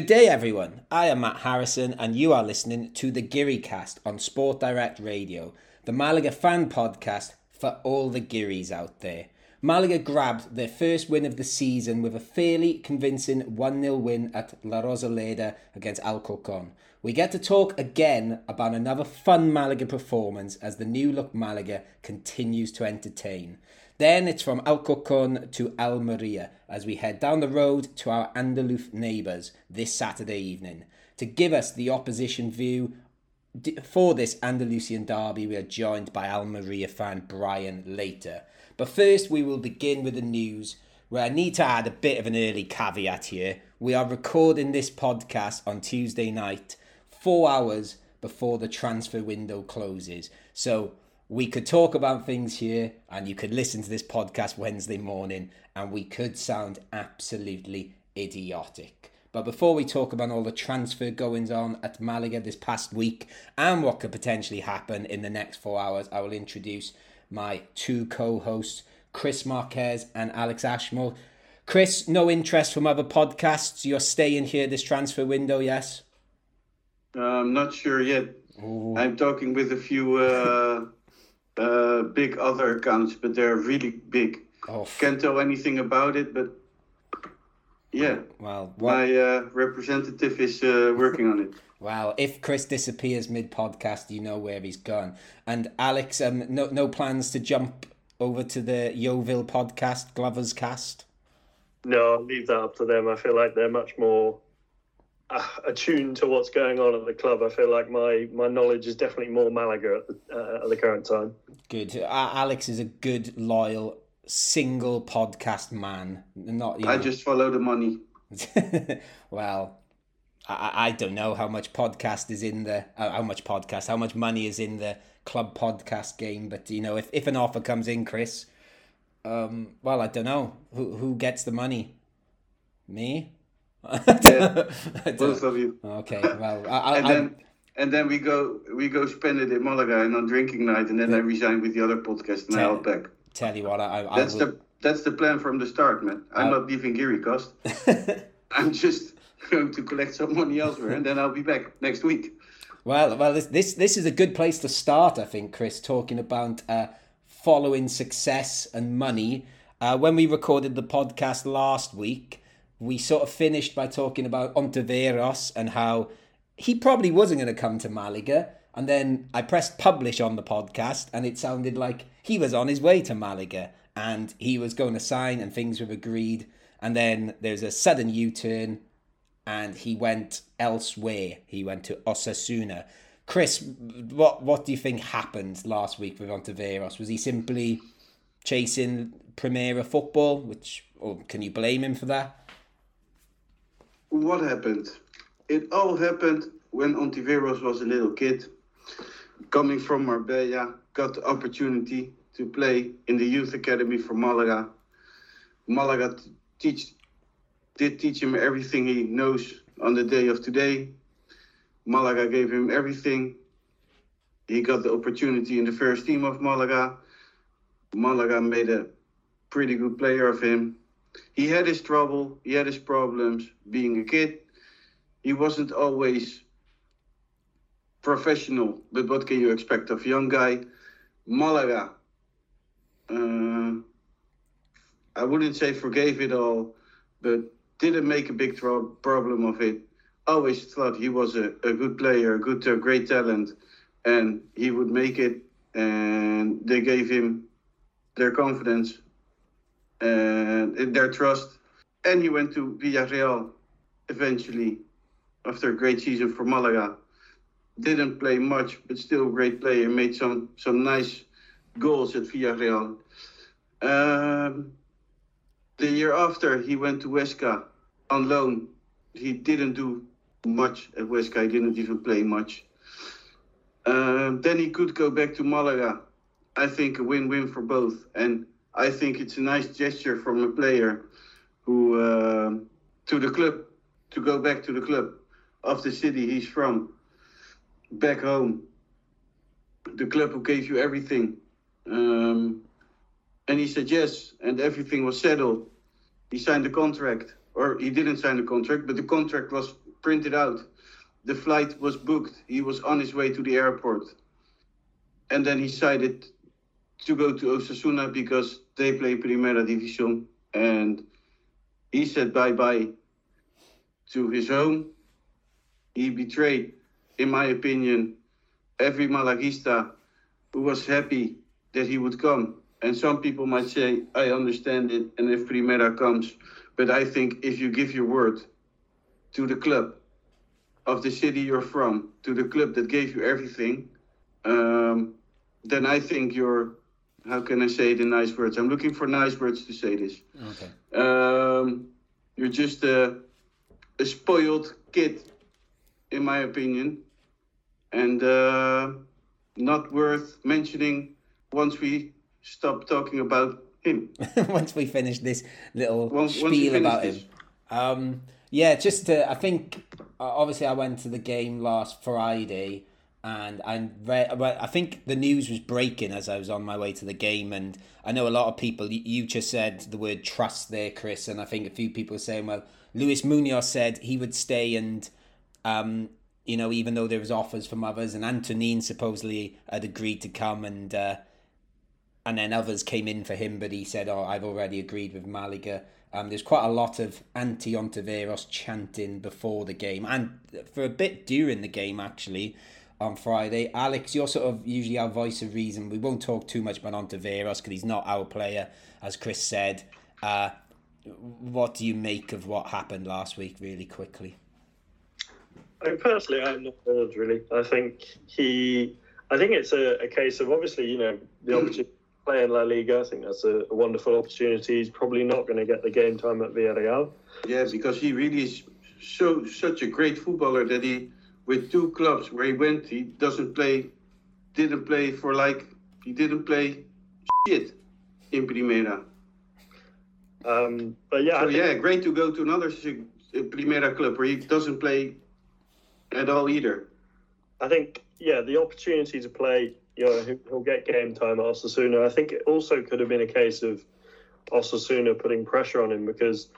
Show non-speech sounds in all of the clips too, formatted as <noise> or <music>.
Good day, everyone. I am Matt Harrison, and you are listening to the GiriCast on Sport Direct Radio, the Malaga fan podcast for all the Giris out there. Malaga grabbed their first win of the season with a fairly convincing 1 0 win at La Rosaleda against Alcorcon. We get to talk again about another fun Malaga performance as the new look Malaga continues to entertain. Then it's from Alcorcon to Almeria as we head down the road to our Andalus neighbours this Saturday evening. To give us the opposition view for this Andalusian derby, we are joined by Almeria fan Brian later. But first, we will begin with the news where I need to add a bit of an early caveat here. We are recording this podcast on Tuesday night, four hours before the transfer window closes. So we could talk about things here and you could listen to this podcast Wednesday morning and we could sound absolutely idiotic. But before we talk about all the transfer goings on at Malaga this past week and what could potentially happen in the next four hours, I will introduce my two co hosts, Chris Marquez and Alex Ashmore. Chris, no interest from other podcasts. You're staying here this transfer window, yes? Uh, I'm not sure yet. Ooh. I'm talking with a few. Uh uh, big other accounts, but they're really big. Oh. Can't tell anything about it, but yeah. Well, what... my uh, representative is uh, working on it. <laughs> Well, if Chris disappears mid podcast, you know where he's gone. And Alex, um, no no plans to jump over to the Yeovil podcast, Glover's Cast. No, I'll leave that up to them. I feel like they're much more attuned to what's going on at the club. I feel like my my knowledge is definitely more Malaga at the, uh, at the current time. Good. Uh, Alex is a good, loyal, single podcast man. Not. You know... I just follow the money. <laughs> well, I, I don't know how much podcast is in the uh, how much podcast how much money is in the club podcast game, but you know if if an offer comes in, Chris. Um, well, I don't know who who gets the money. Me yeah, <laughs> both of you. Okay, well, I, and then and then we go we go spend it in Malaga and on drinking night, and then. I resign with the other podcast and tell, I help back. Tell you what, I, I that's will... the that's the plan from the start, man. I'm I'll... not leaving GiriCast. <laughs> I'm just going to collect some money elsewhere, and then I'll be back next week. Well, well, this this, this is a good place to start, I think, Chris. Talking about uh, following success and money. Uh, when we recorded the podcast last week, we sort of finished by talking about Ontiveros and how he probably wasn't going to come to Malaga. And then I pressed publish on the podcast, and it sounded like he was on his way to Malaga and he was going to sign, and things were agreed. And then there's a sudden U turn, and he went elsewhere. He went to Osasuna. Chris, what what do you think happened last week with Ontiveros? Was he simply chasing Primera football? Which, or can you blame him for that? What happened? It all happened when Ontiveros was a little kid, coming from Marbella, got the opportunity to play in the youth academy for Malaga. Malaga teach, did teach him everything he knows on the day of today. Malaga gave him everything. He got the opportunity in the first team of Malaga. Malaga made a pretty good player of him he had his trouble, he had his problems being a kid. He wasn't always professional, but what can you expect of a young guy? Malaga, uh, I wouldn't say forgave it all, but didn't make a big tro- problem of it. Always thought he was a, a good player, a good, uh, great talent, and he would make it. And they gave him their confidence and their trust. And he went to Villarreal eventually after a great season for Malaga. Didn't play much, but still a great player. Made some some nice goals at Villarreal. Um, the year after, he went to Huesca on loan. He didn't do much at Huesca. He didn't even play much. Um, then he could go back to Malaga. I think a win-win for both. And I think it's a nice gesture from a player who uh, to the club to go back to the club of the city he's from, back home. The club who gave you everything, um, and he said yes, and everything was settled. He signed the contract, or he didn't sign the contract, but the contract was printed out. The flight was booked. He was on his way to the airport. And then he decided to go to Osasuna because they play Primera División. And he said bye bye to his home. He betrayed, in my opinion, every Malaguista who was happy that he would come. And some people might say, I understand it, and if Primera comes. But I think if you give your word to the club of the city you're from, to the club that gave you everything, um, then I think you're, how can I say the nice words? I'm looking for nice words to say this. Okay. Um, you're just a, a spoiled kid, in my opinion, and uh, not worth mentioning once we stop talking about him. <laughs> once we finish this little Once- once spiel finish about this. him. Um, yeah, just to, I think uh, obviously I went to the game last Friday, and I read. I think the news was breaking as I was on my way to the game, and I know a lot of people. You, you just said the word trust there, Chris, and I think a few people are saying, well, Luis Munoz said he would stay and. Um, you know, even though there was offers from others, and Antonin supposedly had agreed to come, and uh, and then others came in for him, but he said, "Oh, I've already agreed with Malaga." Um, there's quite a lot of anti Ontiveros chanting before the game, and for a bit during the game actually on Friday. Alex, you're sort of usually our voice of reason. We won't talk too much about Ontiveros because he's not our player, as Chris said. Uh, what do you make of what happened last week, really quickly? I mean, personally, I'm not bothered really. I think he, I think it's a, a case of obviously, you know, the opportunity to play in La Liga. I think that's a, a wonderful opportunity. He's probably not going to get the game time at Villarreal. Yeah, because he really is so such a great footballer that he, with two clubs where he went, he doesn't play, didn't play for like he didn't play shit in Primera. Um, but yeah, So yeah, great to go to another Primera club where he doesn't play at all either. I think yeah, the opportunity to play, you know, he'll- he'll get game time at Osasuna. I think it also could have been a case of Osasuna putting pressure on him because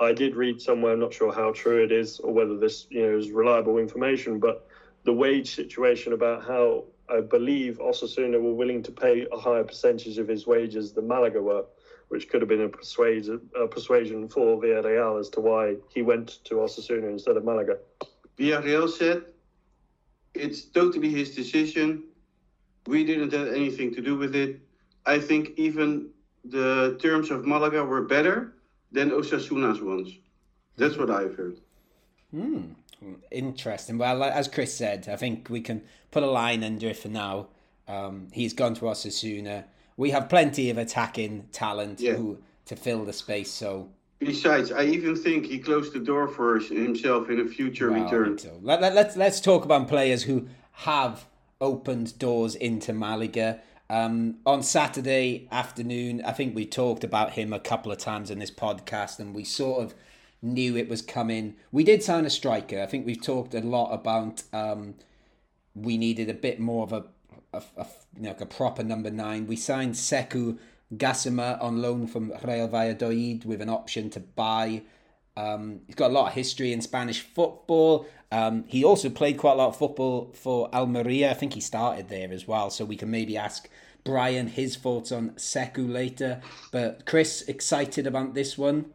I did read somewhere, I'm not sure how true it is or whether this, you know, is reliable information, but the wage situation about how I believe Osasuna were willing to pay a higher percentage of his wages than Malaga were, which could have been a persuasion, a persuasion for Villarreal as to why he went to Osasuna instead of Malaga. Villarreal said it's totally his decision. We didn't have anything to do with it. I think even the terms of Malaga were better than Osasuna's ones. That's what I've heard. Hmm. Interesting. Well, as Chris said, I think we can put a line under it for now. Um, he's gone to Osasuna. We have plenty of attacking talent Yeah. who to fill the space. So Besides, I even think he closed the door for himself in a future well, return. so. Let, let, let's let's talk about players who have opened doors into Malaga. Um, on Saturday afternoon, I think we talked about him a couple of times in this podcast, and we sort of knew it was coming. We did sign a striker. I think we've talked a lot about um, we needed a bit more of a, a, a you know, like a proper number nine. We signed Sekou Gassama on loan from Real Valladolid with an option to buy. Um, he's got a lot of history in Spanish football. Um, he also played quite a lot of football for Almeria. I think he started there as well. So we can maybe ask Brian his thoughts on Sekou later. But Chris, excited about this one?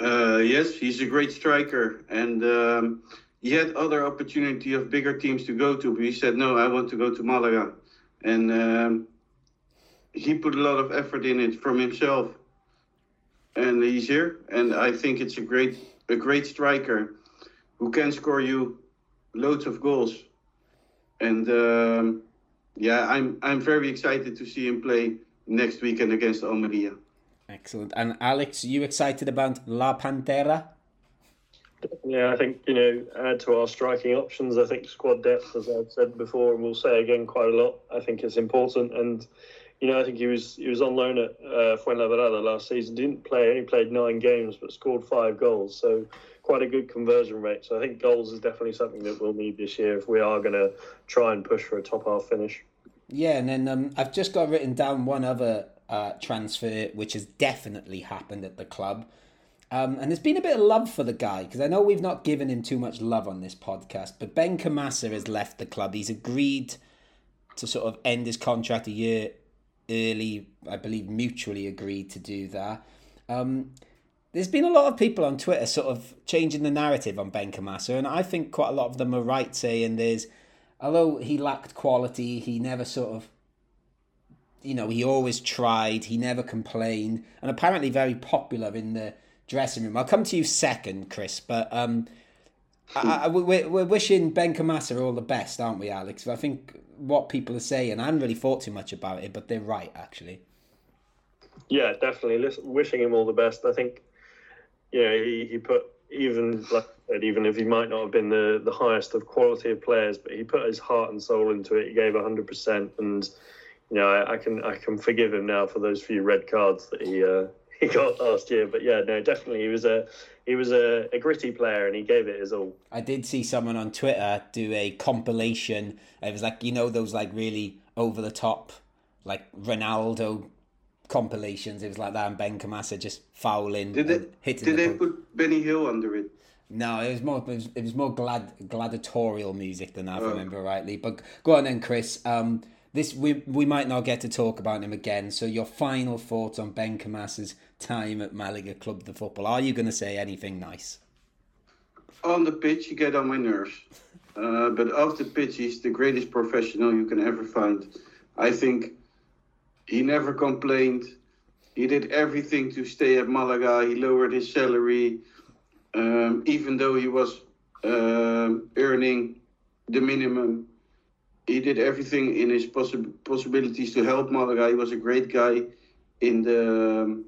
Uh, yes, he's a great striker, and um, he had other opportunity of bigger teams to go to, but he said no, I want to go to Malaga, and um, he put a lot of effort in it from himself, and he's here, and I think it's a great a great striker who can score you loads of goals, and um, yeah, I'm I'm very excited to see him play next weekend against Almeria. Excellent. And Alex, you excited about La Pantera? Yeah, I think, you know, add to our striking options. I think squad depth, as I've said before, and we'll say again quite a lot. I think it's important. And, you know, I think he was he was on loan at uh, Fuenlabrada last season. Didn't play, only played nine games, but scored five goals. So quite a good conversion rate. So I think goals is definitely something that we'll need this year if we are going to try and push for a top half finish. Yeah, and then um, I've just got written down one other uh, transfer which has definitely happened at the club. Um, and there's been a bit of love for the guy because I know we've not given him too much love on this podcast. But Benkhemassa has left the club. He's agreed to sort of end his contract a year early. I believe mutually agreed to do that. Um, there's been a lot of people on Twitter sort of changing the narrative on Ben Benkhemassa, and I think quite a lot of them are right saying there's, although he lacked quality, he never sort of you know, he always tried, he never complained, and apparently very popular in the dressing room. I'll come to you second, Chris, but um, I, I, we're, we're wishing Benkhemassa all the best, aren't we, Alex? I think what people are saying, I haven't really thought too much about it, but they're right, actually. Yeah, definitely. Wishing him all the best. I think, yeah, he, he put even like I said, even if he might not have been the, the highest of quality of players, but he put his heart and soul into it. He gave hundred percent, and you know I, I, can I can forgive him now for those few red cards that he uh, <laughs> he got last year. But yeah, no, definitely he was a he was a, a gritty player and he gave it his all. I did see someone on Twitter do a compilation. It was like you know those like really over the top like Ronaldo compilations. It was like that, and Benkhemassa just fouling. Did they hitting did the they put Benny Hill under it? No, it was more it was, it was more glad gladiatorial music than I oh. remember rightly. But go on then, Chris. Um, this we we might not get to talk about him again. So your final thoughts on Benkhemassa's time at Malaga Club de Football? Are you going to say anything nice? On the pitch, you get on my nerves, uh, but off the pitch, he's the greatest professional you can ever find. I think he never complained. He did everything to stay at Malaga. He lowered his salary, um, even though he was uh, earning the minimum he did everything in his possi- possibilities to help Malaga. He was a great guy in the um,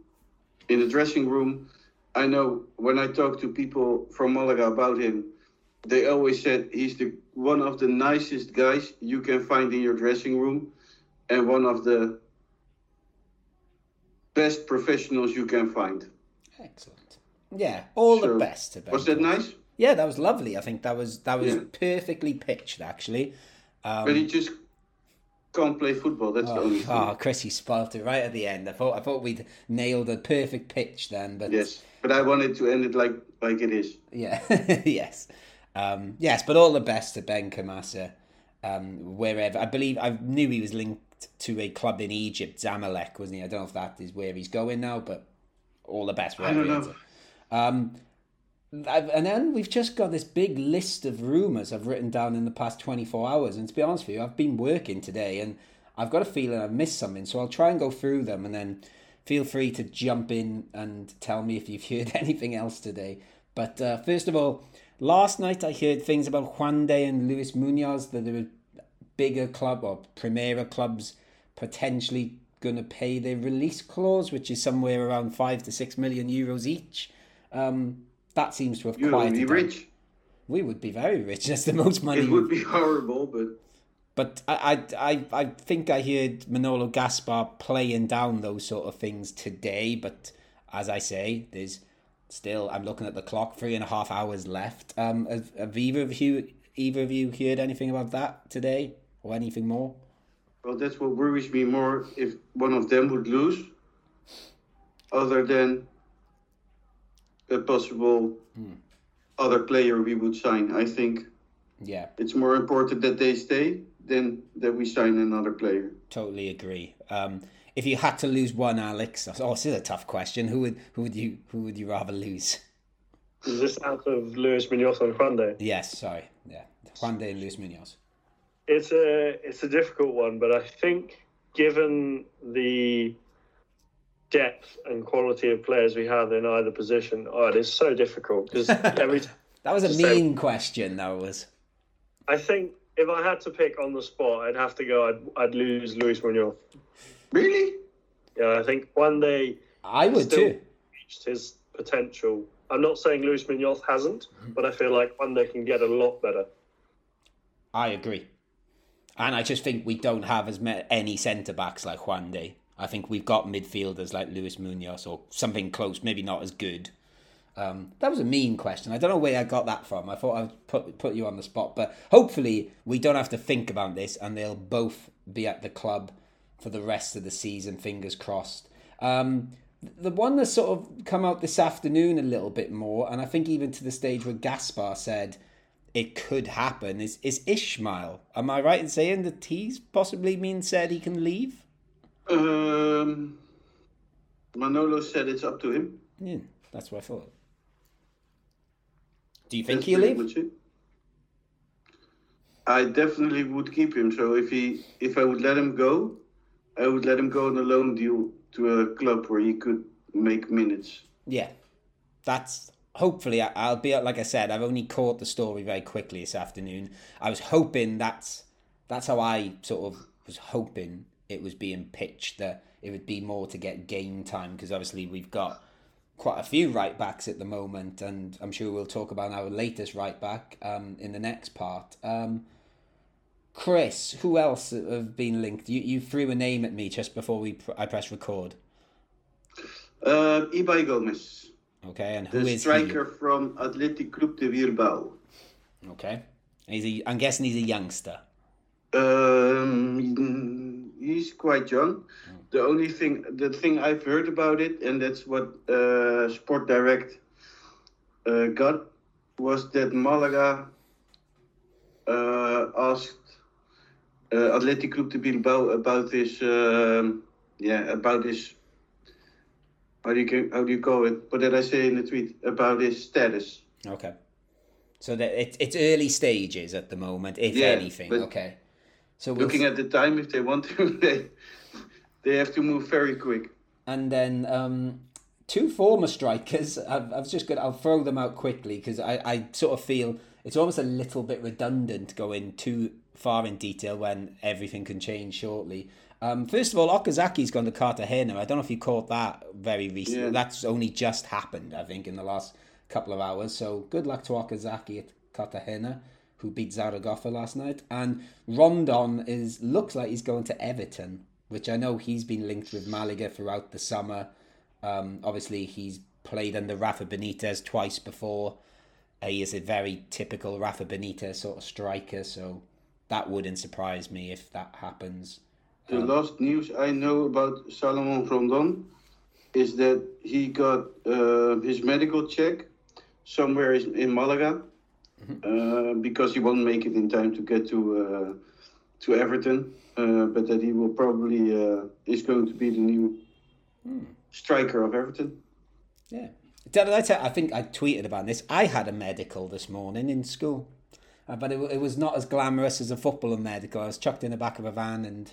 in the dressing room. I know when I talk to people from Malaga about him, they always said he's the one of the nicest guys you can find in your dressing room, and one of the best professionals you can find. Excellent. Yeah, all so, the best. Was that nice? Yeah, that was lovely. I think that was that was yeah. perfectly pitched actually. Um, but he just can't play football. That's oh, the only thing. Oh, Chris, you spoilt it right at the end. I thought I thought we'd nailed a perfect pitch then, but yes, but I wanted to end it like like it is. Yeah, <laughs> yes, um, yes. But all the best to Benkhemassa, um, wherever. I believe I knew he was linked to a club in Egypt, Zamalek, wasn't he? I don't know if that is where he's going now, but all the best. I don't know. Um, and then we've just got this big list of rumours I've written down in the past 24 hours. And to be honest with you, I've been working today and I've got a feeling I've missed something. So I'll try and go through them and then feel free to jump in and tell me if you've <laughs> heard anything else today. But uh, first of all, last night I heard things about Juande and Luis Munoz that there were bigger club or Primera clubs potentially going to pay their release clause, which is somewhere around five to six million euros each. Um, that seems to have you quieted would be rich. We would be very rich. <laughs> That's the most money. It would be horrible, but. But I, I, I think I heard Manolo Gaspar playing down those sort of things today. But as I say, there's still. I'm looking at the clock. Three and a half hours left. Um, have, have either of you, either of you, heard anything about that today, or anything more? Well, that's what worries me more. If one of them would lose, other than a possible hmm. other player we would sign. I think. Yeah. It's more important that they stay than that we sign another player. Totally agree. Um, if you had to lose one, Alex, oh, this is a tough question. Who would who would you who would you rather lose? Is this out of Luis Munoz and Juande? Yes, sorry, yeah, Juande and Luis Munoz. It's a it's a difficult one, but I think given the depth and quality of players we have in either position, oh, it is so difficult because <laughs> every that was a mean say, question. That was. I think if I had to pick on the spot, I'd have to go. I'd, I'd lose Luis Munoz. Really? Yeah, I think Juande I would too. Reached his potential. I'm not saying Luis Munoz hasn't, but I feel like Juande can get a lot better. I agree, and I just think we don't have as many centre backs like Juande. I think we've got midfielders like Luis Munoz or something close, maybe not as good. Um, that was a mean question. I don't know where I got that from. I thought I'd put put you on the spot, but hopefully we don't have to think about this, and they'll both be at the club for the rest of the season. Fingers crossed. Um, The one that's sort of come out this afternoon a little bit more, and I think even to the stage where Gaspar said it could happen, is, is Ishmael. Am I right in saying that he's possibly been said he can leave? Um, Manolo said it's up to him. Yeah, that's what I thought. Do you think That's he'll leave? I definitely would keep him. So if he, if I would let him go, I would let him go on a loan deal to a club where he could make minutes. Yeah, that's hopefully. I'll be like I said. I've only caught the story very quickly this afternoon. I was hoping that's that's how I sort of was hoping it was being pitched that it would be more to get game time because obviously we've got quite a few right backs at the moment, and I'm sure we'll talk about our latest right back um, in the next part. Um, Chris, who else have been linked? You you threw a name at me just before we pr- I press record. Uh, Ibai Gomez, Okay, and who the is striker from Athletic Club de Bilbao. Okay, and he's a, I'm guessing he's a youngster. Um, he's quite young. The only thing, the thing I've heard about it, and that's what uh, Sport Direct uh, got, was that Malaga uh, asked uh, Athletic Club de Bilbao about this, um, yeah, about this. How do you how do you call it? What did I say in the tweet about his status? Okay, so that it, it's early stages at the moment, if Yeah, anything. Okay, so we'll Looking at the time, if they want to, <laughs> they they have to move very quick. And then um, two former strikers. I've, I've just got. I'll throw them out quickly because I, I sort of feel it's almost a little bit redundant going too far in detail when everything can change shortly. Um, first of all, Okazaki's gone to Cartagena. I don't know if you caught that very recently. Yeah. That's only just happened, I think, in the last couple of hours. So good luck to Okazaki at Cartagena, who beat Zaragoza last night. And Rondon is looks like he's going to Everton, which I know he's been linked with Malaga throughout the summer. Um, obviously, he's played under Rafa Benitez twice before. He is a very typical Rafa Benitez sort of striker, so that wouldn't surprise me if that happens. The last news I know about Salomon Rondon is that he got uh, his medical check somewhere in Malaga uh, because he won't make it in time to get to uh, to Everton, uh, but that he will probably uh, is going to be the new striker of Everton. Yeah. Did I, tell, I think I tweeted about this. I had a medical this morning in school, uh, but it, it was not as glamorous as a footballer medical. I was chucked in the back of a van and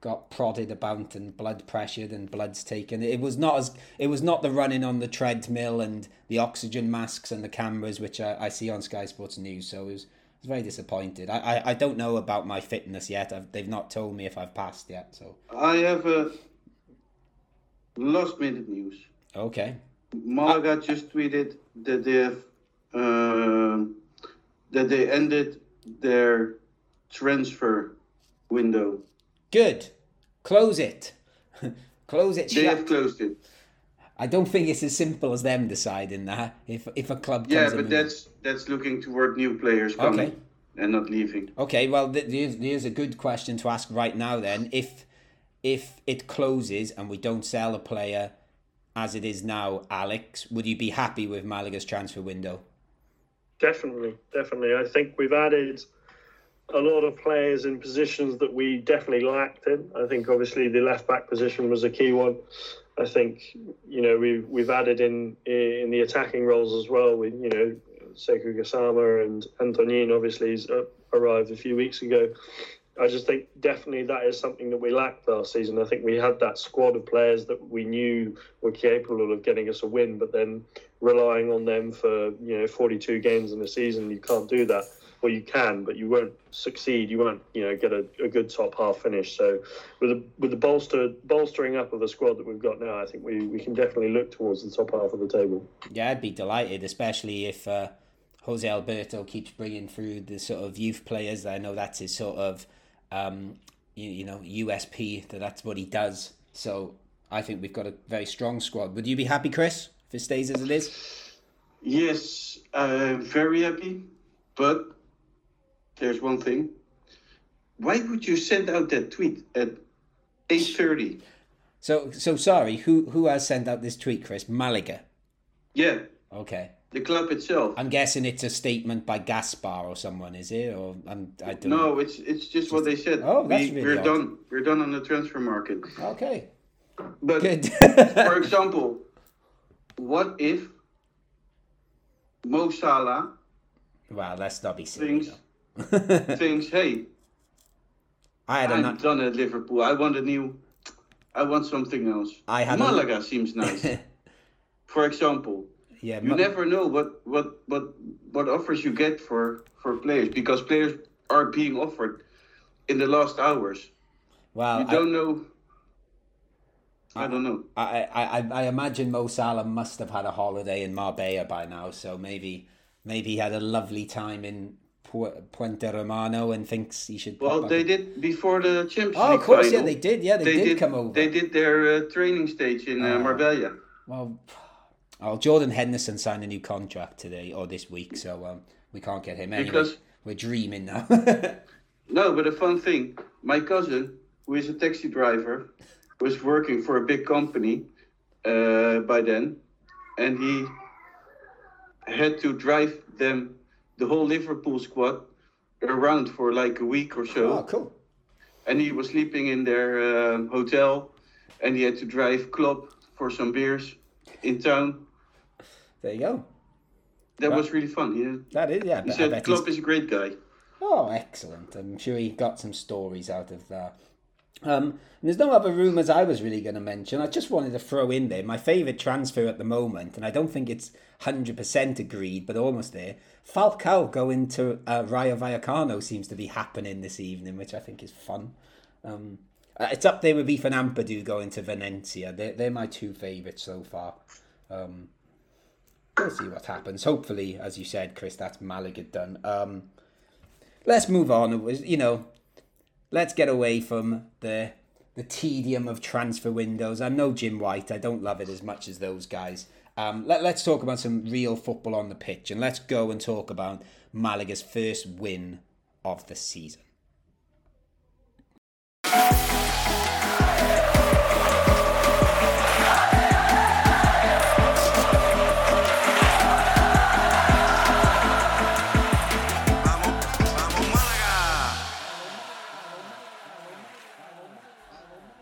got prodded about and blood pressured and bloods taken. It was not as it was not the running on the treadmill and the oxygen masks and the cameras which I, I see on Sky Sports News. So it was, I was very disappointed. I, I, I don't know about my fitness yet. I've, they've not told me if I've passed yet. So I have a last minute news. okay, Malaga just tweeted that they have um, that they ended their transfer window. Good. Close it. <laughs> Close it. They shut. have closed it. I don't think it's as simple as them deciding that. If if a club Yeah, in but that's that's looking toward new players coming Okay. and not leaving. okay. Well, th- there's, there's a good question to ask right now. Then, if if it closes and we don't sell a player as it is now, Alex, would you be happy with Malaga's transfer window? Definitely, definitely. I think we've added a lot of players in positions that we definitely lacked in. I think obviously the left back position was a key one. I think you know we've we've added in in the attacking roles as well. With you know Sekou Gassama and Antonin obviously he's uh, arrived a few weeks ago. I just think definitely that is something that we lacked last season. I think we had that squad of players that we knew were capable of getting us a win, but then relying on them for you know 42 games in a season, you can't do that. Well, you can, but you won't succeed. You won't, you know, get a, a good top half finish. So, with the with the bolster bolstering up of the squad that we've got now, I think we, we can definitely look towards the top half of the table. Yeah, I'd be delighted, especially if uh, Jose Alberto keeps bringing through the sort of youth players. I know that's his sort of, um, you, you know, USP. That that's what he does. So I think we've got a very strong squad. Would you be happy, Chris, if it stays as it is? Yes, I'm very happy, but there's one thing. Why would you send out that tweet at 8:30? So so sorry. Who who has sent out this tweet, Chris? Malaga. Yeah, Okay. the club itself. I'm guessing it's a statement by Gaspar or someone, is it? Or I'm, I don't No, it's it's just what they said. Oh, that's we, really we're odd. done. We're done on the transfer market. Okay. But <laughs> for example, what if Mo Salah well, let's not be silly. thinks <laughs> thinks, hey, I had a I'm done at Liverpool. I want a new. I want something else. I had a- Malaga seems nice. <laughs> For example, yeah. you Ma- never know what what what what offers you get for for players because players are being offered in the last hours. well, You I- don't know. I don't know. I, I, I, imagine Mo Salah must have had a holiday in Marbella by now, so maybe maybe he had a lovely time in Puente Romano and thinks he should. Well, they did before the Champions Oh, of course, yeah, they did. Yeah, they, They did, did come over. They did their uh, training stage in uh, Oh. Marbella. Well, oh, Jordan Henderson signed a new contract today or this week, so um, we can't get him anyway. Because- We're dreaming now. <laughs> No, but a fun thing. My cousin, who is a taxi driver, was working for a big company uh, by then, and he had to drive them, the whole Liverpool squad, around for like a week or so. oh, cool. And he was sleeping in their um hotel, and he had to drive Klopp for some beers in town. There you go. That Right. was really fun. He, That is, yeah. he I said he's- Klopp is a great guy. Oh, excellent. I'm sure he got some stories out of that. Um, there's no other rumours I was really going to mention. I just wanted to throw in there my favourite transfer at the moment, and I don't think it's 100% agreed, but almost there. Falcao going to uh, Rayo Vallecano seems to be happening this evening, which I think is fun. Um, uh, it's up there with Ethan Ampadu going to Valencia. They're, they're my two favourites so far. Um, we'll see what happens. Hopefully, as you said, Chris, that's Malaga done. Um, let's move on. It was, you know, let's get away from the the tedium of transfer windows. I'm no Jim White. I don't love it as much as those guys. Um, let, let's talk about some real football on the pitch, and let's go and talk about Malaga's first win of the season.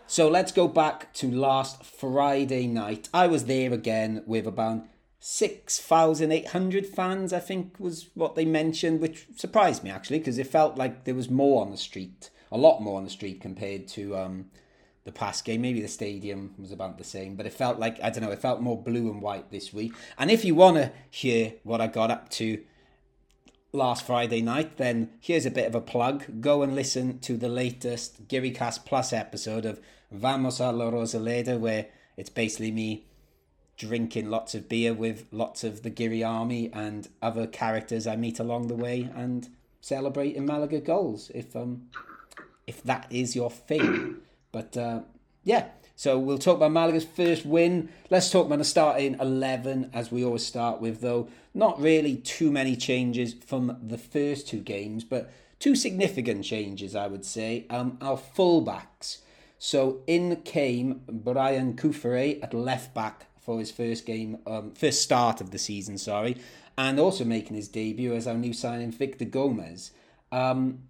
So let's go back to last Friday night. I was there again with about 6,800 fans, I think was what they mentioned, which surprised me actually because it felt like there was more on the street, a lot more on the street compared to um, the past game. Maybe the stadium was about the same, but it felt like, I don't know, it felt more blue and white this week. And if you want to hear what I got up to last Friday night, then here's a bit of a plug. Go and listen to the latest GiriCast Plus episode of Vamos a la Rosaleda, where it's basically me drinking lots of beer with lots of the Giri army and other characters I meet along the way and celebrating Malaga goals if um if that is your thing. <clears throat> But uh, yeah, so we'll talk about Malaga's first win. Let's talk about the starting 11 as we always start with, though. Not really too many changes from the first two games, but two significant changes, I would say. Um, our fullbacks. So in came Brian Cufré at left back for his first game, um, first start of the season, sorry, and also making his debut as our new signing Victor Gomez. Um,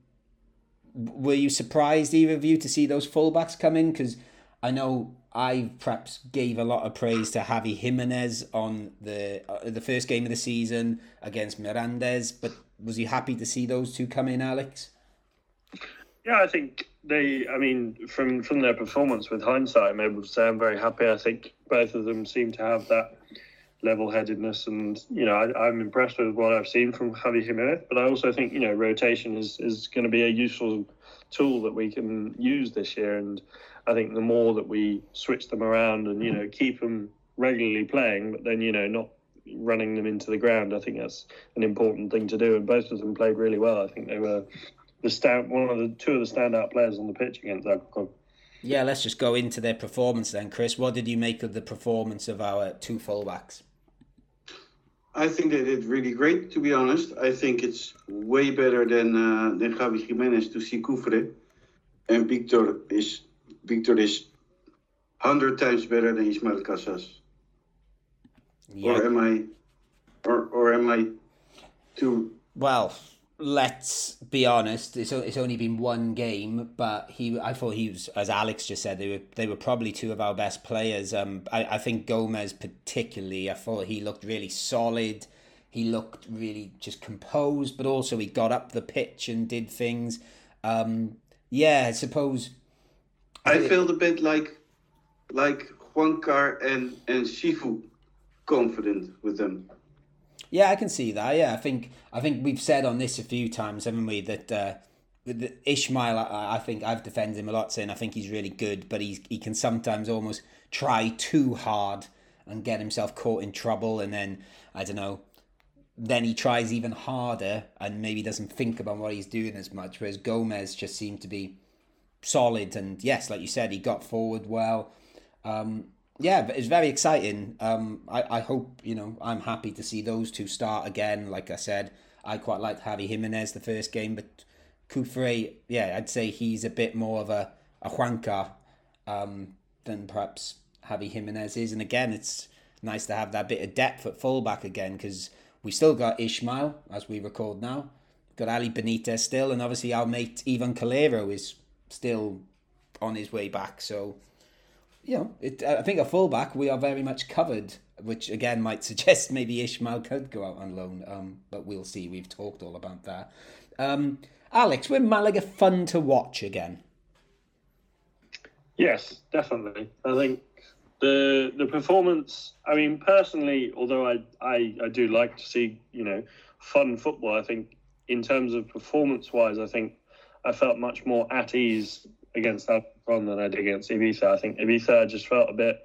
were you surprised either of you to see those fullbacks come in? Because I know I perhaps gave a lot of praise to Javi Jimenez on the uh, the first game of the season against Mirandes, but was you happy to see those two come in, Alex? Yeah, I think they. I mean, from from their performance, with hindsight, I'm able to say I'm very happy. I think both of them seem to have that level-headedness, and you know, I, I'm impressed with what I've seen from Javi Jimenez. But I also think you know, rotation is is going to be a useful tool that we can use this year, and I think the more that we switch them around and you know mm-hmm. keep them regularly playing, but then you know not running them into the ground, I think that's an important thing to do. And both of them played really well. I think they were the stand one of the two of the standout players on the pitch against Alcorcon. Yeah, let's just go into their performance then, Chris. What did you make of the performance of our two fullbacks? I think they did really great, to be honest. I think it's way better than uh, than Javi Jimenez to see Cufré. And Victor is Victor is hundred times better than Ismael Casas. Yeah. Or am I, or or am I too? Well, let's be honest. It's it's only been one game, but he I thought he was as Alex just said they were they were probably two of our best players. Um, I I think Gomez particularly. I thought he looked really solid. He looked really just composed, but also he got up the pitch and did things. Um, yeah, I suppose. I felt a bit like, like Juankar and and Shifu, confident with them. Yeah, I can see that. Yeah, I think I think we've said on this a few times, haven't we, that uh, Ishmael, I, I think I've defended him a lot, saying I think he's really good, but he's he can sometimes almost try too hard and get himself caught in trouble, and then I don't know. Then he tries even harder and maybe doesn't think about what he's doing as much. Whereas Gomez just seemed to be solid and yes, like you said, he got forward well. Um, yeah, it's very exciting. Um, I, I hope, you know, I'm happy to see those two start again. Like I said, I quite liked Javi Jimenez the first game, but Cufré, yeah, I'd say he's a bit more of a, a Juanca um, than perhaps Javi Jimenez is. And again, it's nice to have that bit of depth at fullback again because we still got Ishmael, as we record now. Got Ali Benitez still, and obviously our mate Ivan Calero is still on his way back. So, you know, it, I think a fullback we are very much covered, which again might suggest <laughs> maybe Ishmael could go out on loan. Um, but we'll see. We've talked all about that. Um, Alex, were Malaga fun to watch again? Yes, definitely. I think the the performance. I mean, personally, although I I, I do like to see you know fun football, I think in terms of performance wise, I think I felt much more at ease against Than I did against Ibiza. I think Ibiza just felt a bit,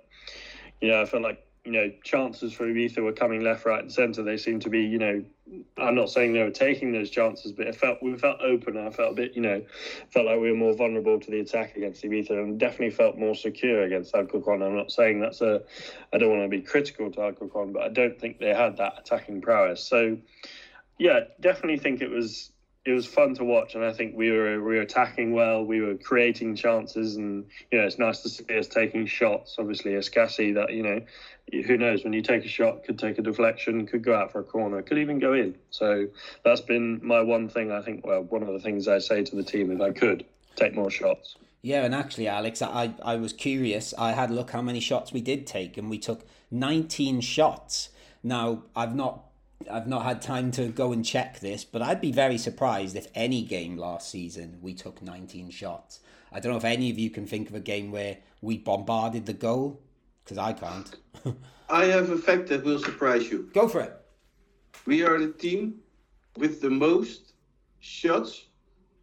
you know, I felt like you know chances for Ibiza were coming left, right, and centre. They seemed to be, you know, I'm not saying they were taking those chances, but it felt we felt open. I felt a bit, you know, felt like we were more vulnerable to the attack against Ibiza, and definitely felt more secure against Alcorcon. I'm not saying that's a, I don't want to be critical to Alcorcon, but I don't think they had that attacking prowess. So, yeah, definitely think it was it was fun to watch, and I think we were we were attacking well. We were creating chances, and you know it's nice to see us taking shots. Obviously, Escassi, that you know, who knows when you take a shot, could take a deflection, could go out for a corner, could even go in. So that's been my one thing. I think well, one of the things I say to the team if I could take more shots. Yeah, and actually, Alex, I, I was curious. I had a look how many shots we did take, and we took 19 shots. Now, I've not I've not had time to go and check this, but I'd be very surprised if any game last season we took 19 shots. I don't know if any of you can think of a game where we bombarded the goal, because I can't. <laughs> I have a fact that will surprise you. go for it. We are the team with the most shots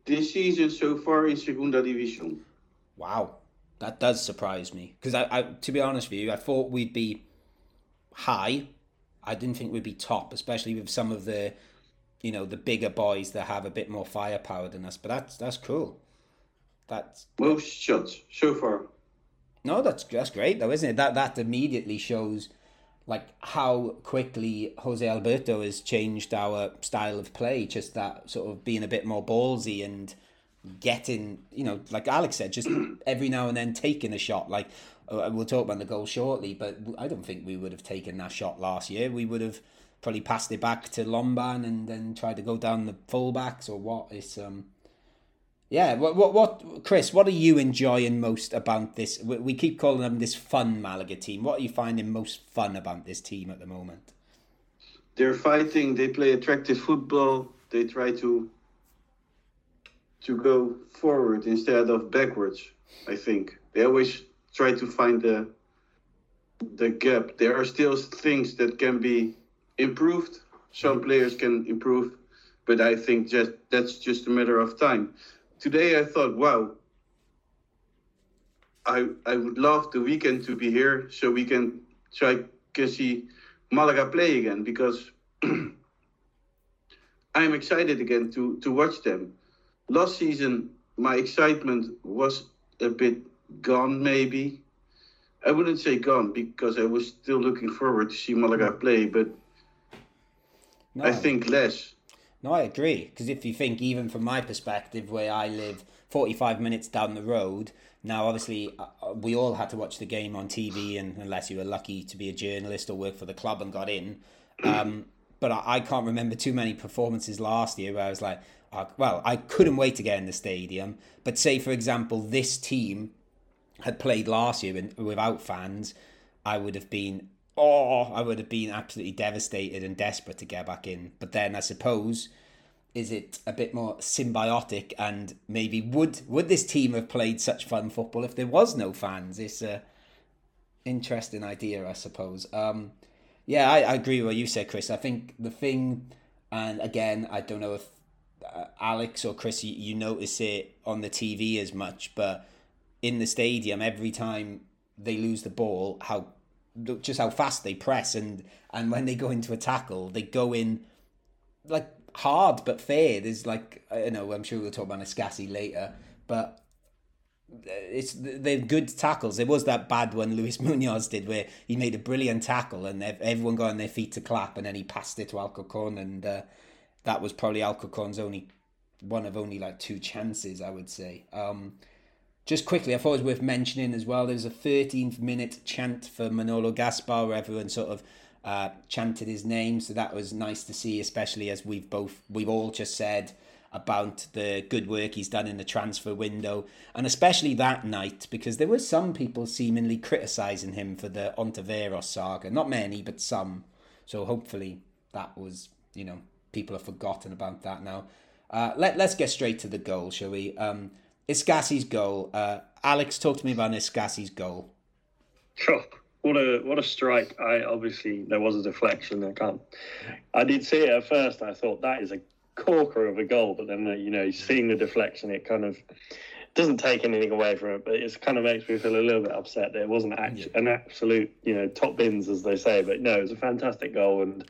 this season so far in Segunda División. Wow, that does surprise me. Because I, I, to be honest with you, I thought we'd be high. I didn't think we'd be top, especially with some of the, you know, the bigger boys that have a bit more firepower than us. But that's that's cool. That's well, shots so far. no, that's that's great though, isn't it? That that immediately shows like how quickly Jose Alberto has changed our style of play. Just that sort of being a bit more ballsy and getting, you know, like Alex said, just <clears throat> every now and then taking a shot. Like we'll talk about the goal shortly, but I don't think we would have taken that shot last year. We would have probably passed it back to Lomban and then tried to go down the fullbacks or what. It's um. Yeah, what, what, what, Chris? What are you enjoying most about this? We, we keep calling them this fun Malaga team. What are you finding most fun about this team at the moment? They're fighting. They play attractive football. They try to to go forward instead of backwards. I think they always try to find the the gap. There are still things that can be improved. Some players can improve, but I think just that's just a matter of time. Today I thought, wow, I I would love the weekend to be here so we can try can see Malaga play again because <clears throat> I'm excited again to to watch them. Last season my excitement was a bit gone maybe. I wouldn't say gone because I was still looking forward to see Malaga play, but No, I think less. No, I agree. Because if you think, even from my perspective, where I live 45 minutes down the road, now obviously uh, uh, we all had to watch the game on TV, and unless you were lucky to be a journalist or work for the club and got in. <clears throat> Um, but I, I can't remember too many performances last year where I was like, uh, well, I couldn't wait to get in the stadium. But say, for example, this team had played last year in, without fans, I would have been oh, I would have been absolutely devastated and desperate to get back in. But then I suppose is it a bit more symbiotic and maybe would would this team have played such fun football if there was no fans? It's a interesting idea, I suppose. Um, yeah, I, I agree with what you said, Chris. I think the thing, and again, I don't know if uh, Alex or Chris, you, you notice it on the TV as much, but in the stadium, every time they lose the ball, how just how fast they press and and when they go into a tackle, they go in like hard but fair. There's like I don't know. I'm sure we'll talk about Escassi later, but it's they're good tackles. There was that bad one Luis <laughs> Munoz did where he made a brilliant tackle and everyone got on their feet to clap, and then he passed it to Alcorcon, and uh, that was probably Alcorcon's only one of only like two chances, I would say. Um, just quickly, I thought it was worth mentioning as well. There was a 13th minute chant for Manolo Gaspar where everyone sort of uh, chanted his name, so that was nice to see, especially as we've both we've all just said about the good work he's done in the transfer window, and especially that night because there were some people seemingly criticising him for the Ontiveros saga. Not many, but some. So hopefully that was you know people have forgotten about that now. Uh, let let's get straight to the goal, shall we? Um, Escassi's goal. Uh, Alex, talk to me about Escassi's goal. Sure. <laughs> What a what a strike! I obviously there was a deflection. I can't. I did see it at first. I thought that is a corker of a goal, but then uh, you know seeing the deflection, it kind of doesn't take anything away from it, but it kind of makes me feel a little bit upset that it wasn't an absolute you know top bins as they say. But no, it was a fantastic goal and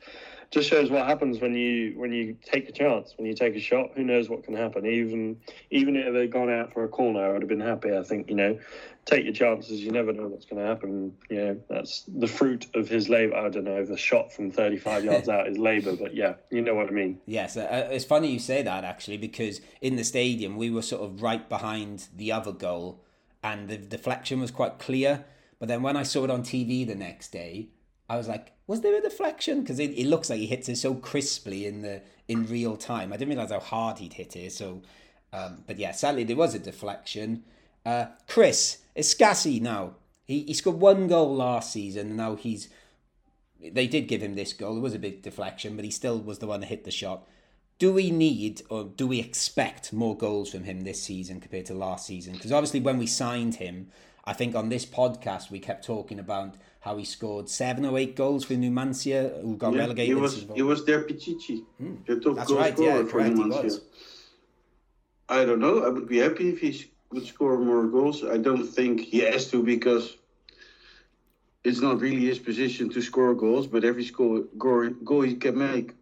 just shows what happens when you when you take a chance, when you take a shot. Who knows what can happen? Even even if they'd gone out for a corner, I would have been happy. I think you know, take your chances. You never know what's going to happen. You know, that's the fruit of his labour. I don't know if a shot from 35 yards <laughs> out is labour, but yeah, you know what I mean. Yes, uh, it's funny you say that actually because in the stadium we were sort of right behind the other goal, and the deflection was quite clear. But then when I saw it on TV the next day, I was like, was there a deflection? Because it, it looks like he hits it so crisply in the in real time. I didn't realize how hard he'd hit it. So, um, but yeah, sadly there was a deflection. Uh, Chris Escassi now he he scored one goal last season, and now he's they did give him this goal. It was a big deflection, but he still was the one that hit the shot. Do we need or do we expect more goals from him this season compared to last season? Because obviously, when we signed him, I think on this podcast we kept talking about how he scored seven or eight goals for Numancia, who got yeah, relegated. He was, he was their Pichichi, mm. the top That's goal right, scorer yeah, for Numancia. I don't know. I would be happy if he would score more goals. I don't think he has to because it's not really his position to score goals, but every score, goal, goal he can make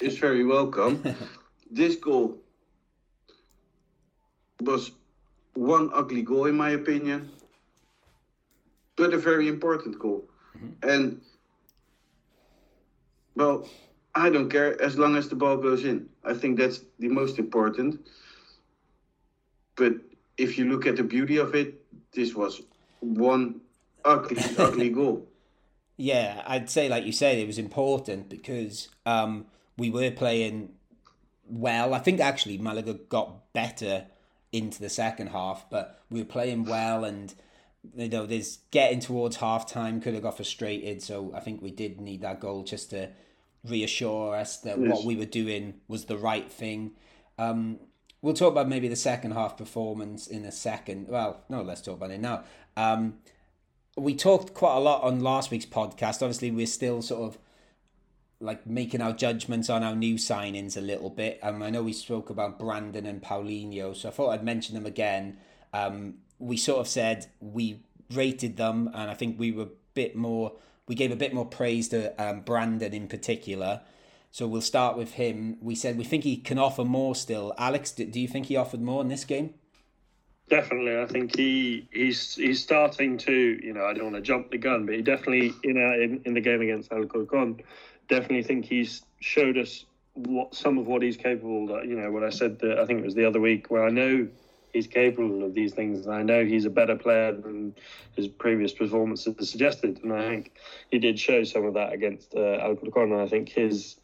is very welcome. <laughs> this goal was one ugly goal, in my opinion but a very important goal. Mm-hmm. And well, I don't care as long as the ball goes in. I think that's the most important. But if you look at the beauty of it, this was one ugly, <laughs> ugly goal. Yeah, I'd say, like you said, it was important because um, we were playing well. I think actually Malaga got better into the second half, but we were playing well and you know, there's getting towards half time, could have got frustrated. So I think we did need that goal just to reassure us that yes. what we were doing was the right thing. Um, we'll talk about maybe the second half performance in a second. Well, no, let's talk about it now. Um, we talked quite a lot on last week's podcast. Obviously, we're still sort of like making our judgments on our new signings a little bit. Um, I know we spoke about Brandon and Paulinho, so I thought I'd mention them again. Um, we sort of said we rated them, and I think we were a bit more. We gave a bit more praise to um, Brandon in particular. So we'll start with him. We said we think he can offer more still. Alex, do, do you think he offered more in this game? Definitely, I think he he's he's starting to. You know, I don't want to jump the gun, but he definitely in in, in the game against Alcorcon, definitely think he's showed us what some of what he's capable. That you know, what I said that I think it was the other week where I know he's capable of these things, and I know he's a better player than his previous performances suggested. And I think he did show some of that against uh, Alcorcon. And I think his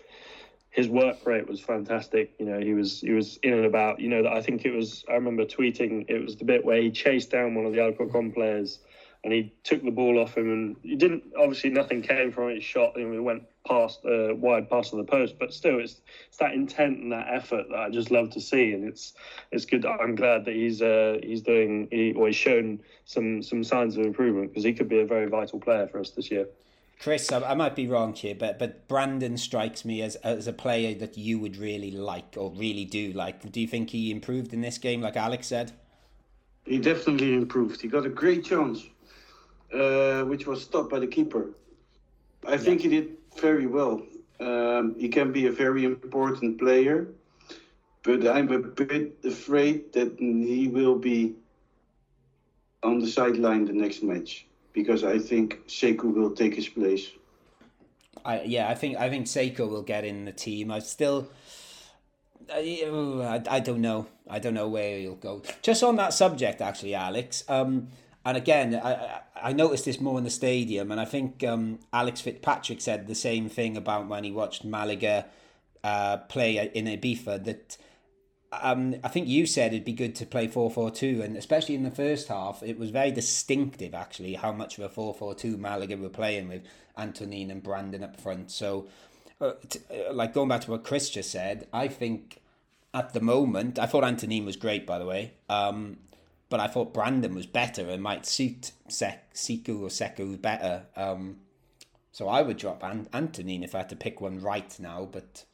his work rate was fantastic. You know, he was he was in and about. You know, that I think it was. I remember tweeting. It was the bit where he chased down one of the Alcorcon players, and he took the ball off him, and he didn't. Obviously, nothing came from his He shot, and it went past uh, wide past of the post. But still, it's it's that intent and that effort that I just love to see, and it's it's good. I'm glad that he's uh, he's doing. He, or he's shown some some signs of improvement because he could be a very vital player for us this year. Chris, I, I might be wrong here, but but Brandon strikes me as as a player that you would really like or really do like. Do you think he improved in this game, like Alex said? He definitely improved. He got a great chance, uh, which was stopped by the keeper. I think he did very well. Um, he can be a very important player, but I'm a bit afraid that he will be on the sideline the next match because I think Sekou will take his place. I yeah, I think I think Sekou will get in the team. I still. I, I don't know. I don't know where he'll go. Just on that subject, actually, Alex. Um, and again, I, I noticed this more in the stadium, and I think um, Alex Fitzpatrick said the same thing about when he watched Malaga uh, play in Ibiza. That um, I think you said it'd be good to play 4 4 2, and especially in the first half, it was very distinctive actually how much of a 4 4 2 Malaga were playing with Antonin and Brandon up front. So, uh, t- uh, like going back to what Chris just said, I think at the moment, I thought Antonin was great, by the way, um, but I thought Brandon was better and might suit Sek- Siku or Sekou better. Um, so I would drop An- Antonin if I had to pick one right now, but.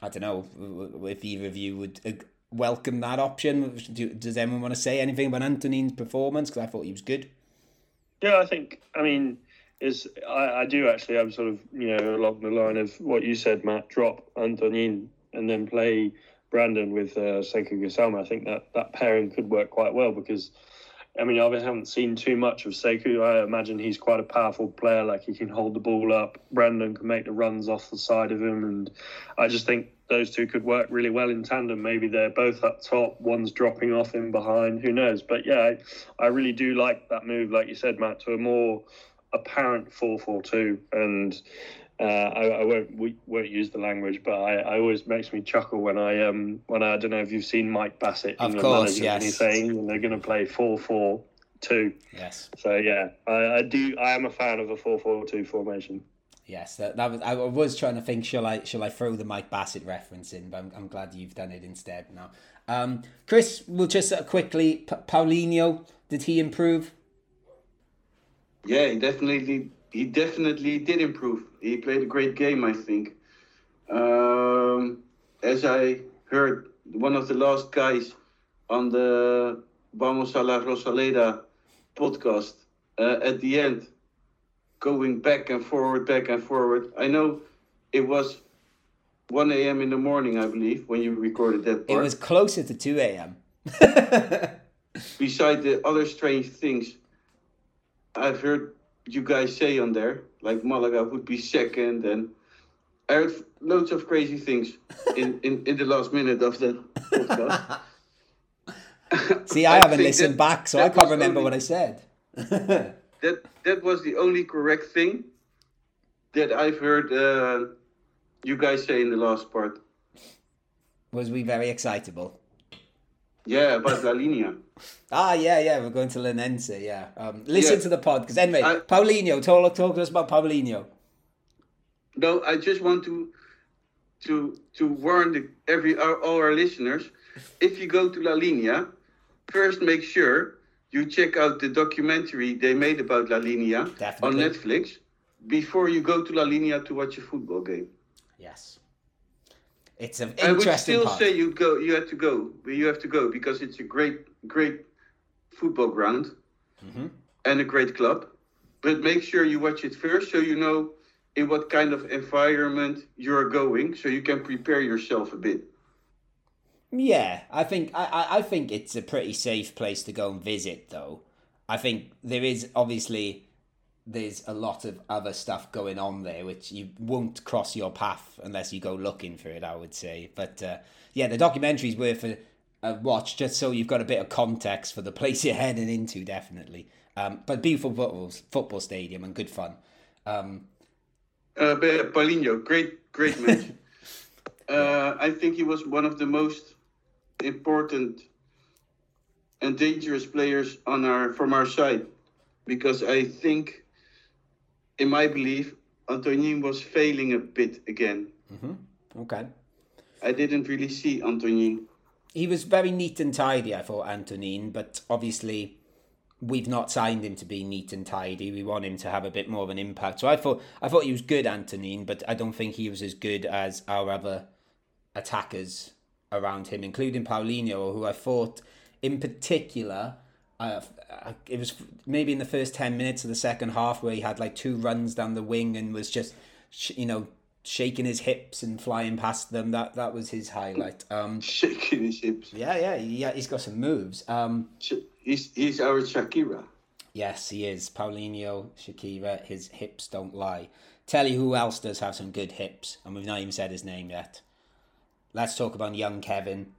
I don't know if either of you would uh, welcome that option. Do, does anyone want to say anything about Antonin's performance? Because I thought he was good. Yeah, I think. I mean, is I, I do actually. I'm sort of you know along the line of what you said, Matt. Drop Antonin and then play Brandon with uh, Sekou. I think that that pairing could work quite well because. I mean, I haven't seen too much of Sekou. I imagine he's quite a powerful player. Like he can hold the ball up. Brandon can make the runs off the side of him, and I just think those two could work really well in tandem. Maybe they're both up top, one's dropping off in behind. Who knows? But yeah, I, I really do like that move, like you said, Matt, to a more apparent four-four-two. And uh, I, I, won't we won't use the language, but I, I, always makes me chuckle when I um when I, I don't know if you've seen Mike Bassett, of England course, manager, yes. and he's saying they're going to play four-four-two. Yes. So yeah, I, I do. I am a fan of a four-four-two formation. Yes, that, that was. I was trying to think. Shall I? Shall I throw the Mike Bassett reference in? But I'm, I'm glad you've done it instead now. Um, Chris, we'll just uh, quickly. P- Paulinho, did he improve? Yeah, he definitely he definitely did improve. He played a great game, I think. Um, as I heard, one of the last guys on the Vamos a la Rosaleda podcast uh, at the end, going back and forward, back and forward. I know it was 1 a.m. in the morning, I believe, when you recorded that It part. was closer to two a.m. <laughs> beside the other strange things I've heard you guys say on there, like Malaga would be second, and I heard loads of crazy things in, in, in the last minute of the podcast. <laughs> See, I haven't listened that- back, so I can't remember only- what I said. <laughs> That that was the only correct thing that I've heard uh, you guys say in the last part. was we very excitable? Yeah, about La Linea. Ah, yeah, yeah, we're going to Linense, yeah. Um, listen Yeah. to the pod, because anyway, I- Paulinho, talk, talk to us about Paulinho. No, I just want to to to warn the, every our, all our listeners. If you go to La Linea, first make sure you check out the documentary they made about La Linea on Netflix before you go to La Linea to watch a football game. Yes. It's an interesting. I would still pod. say you go. You have to go. You have to go because it's a great, great football ground Mhm. and a great club. But make sure you watch it first, so you know in what kind of environment you're going, so you can prepare yourself a bit. Yeah, I think I, I think it's a pretty safe place to go and visit though. I think there is obviously there's a lot of other stuff going on there which you won't cross your path unless you go looking for it. I would say, but uh, yeah, the documentary's worth a, a watch just so you've got a bit of context for the <laughs> place you're heading into. Definitely, um, but beautiful football football stadium and good fun. Um, Uh, but Paulinho, great, great <laughs> match. uh, I think he was one of the most important and dangerous players on our from our side, because I think, in my belief, Antonin was failing a bit again. Mm-hmm. okay. I didn't really see Antonin. he was very neat and tidy, I thought, Antonin, but obviously we've not signed him to be neat and tidy. We want him to have a bit more of an impact. So I thought I thought he was good, Antonin, but I don't think he was as good as our other attackers around him, including Paulinho, who I thought in particular uh, it was maybe in the first 10 minutes of the second half where he had like two runs down the wing and was just sh- you know shaking his hips and flying past them that that was his highlight um Shaking his hips. yeah, yeah, yeah. He's got some moves. Um, He's he's our Shakira. yes, he is. Paulinho, Shakira, his hips don't lie. Tell you who else does have some good hips, and we've not even said his name yet. Let's talk about young Kevin.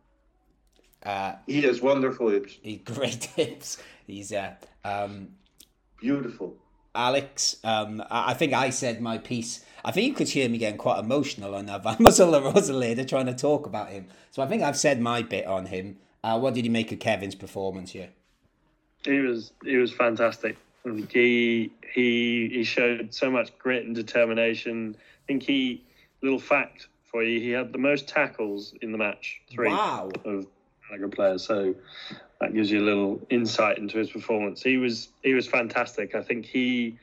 Uh, He has wonderful hips. he's <laughs> great hips. He's uh, um, Beautiful. Alex. Um, I I think I said my piece. I think you could hear me getting quite emotional on that <laughs> Vamos a la Rosaleda trying to talk about him. So I think I've said my bit on him. Uh, what did you make of Kevin's performance here? He was he was fantastic. He he he showed so much grit and determination. I think he little fact for you, he had the most tackles in the match. Three Wow. of Malaga player, So that gives you a little insight into his performance. He was he was fantastic. I think he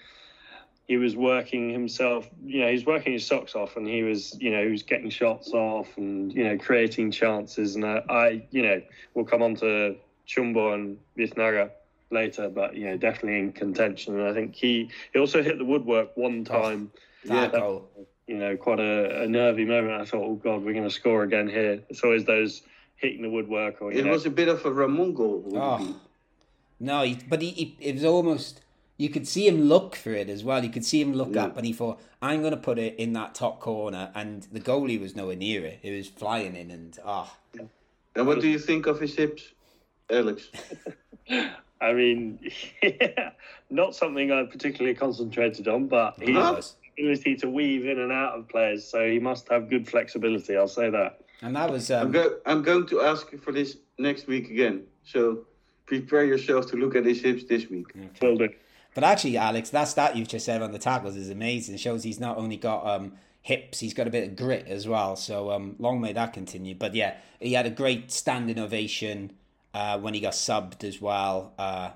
he was working himself, you know, he's working his socks off and he was, you know, he was getting shots off and, you know, creating chances. And I, I you know, we'll come on to Chumbo and Biznaga later, but, you know, definitely in contention. And I think he, he also hit the woodwork one time, That Yeah. goal. you know, quite a, a nervy moment. I thought, oh God, we're going to score again here. It's always those hitting the woodwork or, you It know, was a bit of a Ramon goal. would it Oh. No, he, but he, he, it was almost. You could see him look for it as well. You could see him look Yeah. up, and he thought, "I'm going to put it in that top corner." And the goalie was nowhere near it. It was flying in, and ah, And what do you think of his hips, Alex? <laughs> I mean, <laughs> not something I particularly concentrated on, but he he Huh? was. ability to weave in and out of players, so he must have good flexibility. I'll say that. And that was. I'm, Um, go- I'm going to ask you for this next week again. So prepare yourself to look at his hips this week. Will do. But actually, Alex, that stat you've just said on the tackles is amazing. It shows he's not only got um, hips, he's got a bit of grit as well. So um, long may that continue. But yeah, he had a great standing ovation uh, when he got subbed as well. Uh,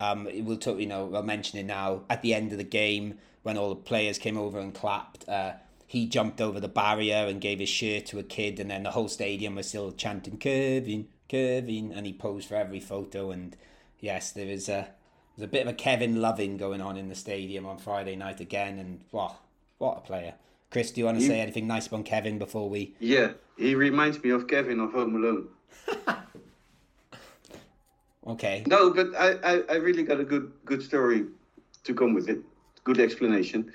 um, we'll talk, you know, I'll mention it now. At the end of the game, when all the players came over and clapped, uh, he jumped over the barrier and gave his shirt to a kid, and then the whole stadium was still chanting "Kevin, Kevin," and he posed for every photo. And yes, there was a there's a bit of a Kevin loving going on in the stadium on Friday night again, and wow, what a player! Chris, do you want to You- say anything nice about Kevin before we? Yeah, he reminds me of Kevin of Home Alone. <laughs> Okay, No, but I, I, I really got a good good story to come with it. Good explanation.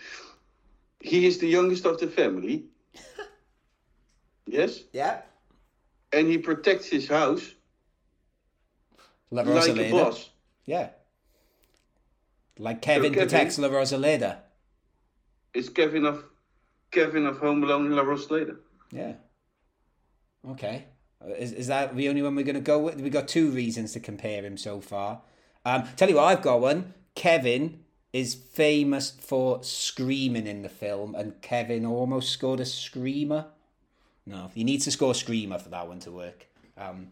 He is the youngest of the family. yes, yeah, and he protects his house La like a boss. Yeah, like Kevin Kevin- protects La Rosaleda. It's Kevin of Kevin of Home Alone and La Rosaleda. Yeah. Okay. Is, is that the only one we're going to go with? We got two reasons to compare him so far. Um, tell you what, I've got one. Kevin is famous for screaming in the film, and Kevin almost scored a screamer. No, he needs to score a screamer for that one to work. Um,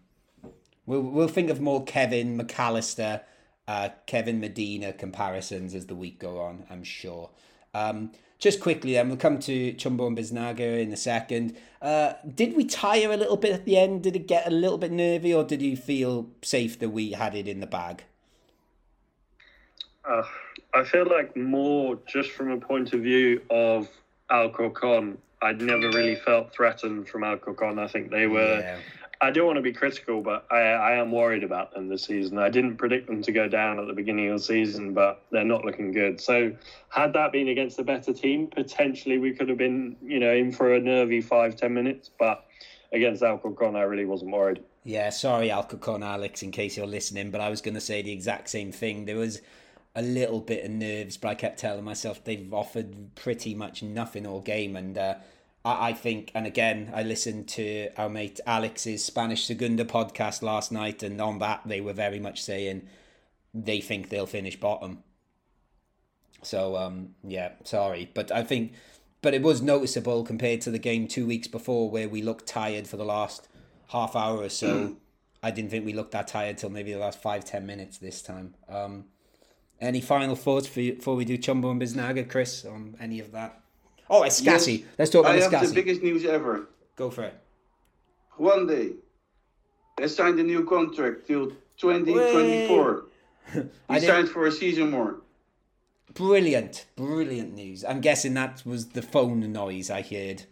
we'll we'll think of more Kevin McCallister, uh, Kevin Medina comparisons as the week go on. I'm sure. Um, just quickly, then we'll come to Chumbo and Biznaga in a second. Uh, did we tire a little bit at the end? Did it get a little bit nervy, or did you feel safe that we had it in the bag? Uh, I feel like more just from a point of view of Alcorcon, I'd never really felt threatened from Alcorcon. I think they were. Yeah. I don't want to be critical, but I, I am worried about them this season. I didn't predict them to go down at the beginning of the season, but they're not looking good. So, had that been against a better team, potentially we could have been, you know, in for a nervy five ten minutes. But against Alcorcon, I really wasn't worried. Yeah, sorry, Alcorcon Alex, in case you're listening, but I was going to say the exact same thing. There was a little bit of nerves, but I kept telling myself they've offered pretty much nothing all game. And uh, I, I think, and again, I listened to our mate Alex's Spanish Segunda podcast last night, and on that, they were very much saying they think they'll finish bottom. So, um, yeah, sorry. But I think, but it was noticeable compared to the game two weeks before where we looked tired for the last half hour or so. <clears throat> I didn't think we looked that tired till maybe the last five ten minutes this time. Um, any final thoughts for you, before we do Chumbo and Biznaga, Chris, on any of that? Oh, it's Scassi. Yes, Let's talk about I about have the biggest news ever. Go for it. Juande, they signed a new contract till 2024. <laughs> I He didn't- signed for a season more. Brilliant, brilliant news. I'm guessing that was the phone noise I heard.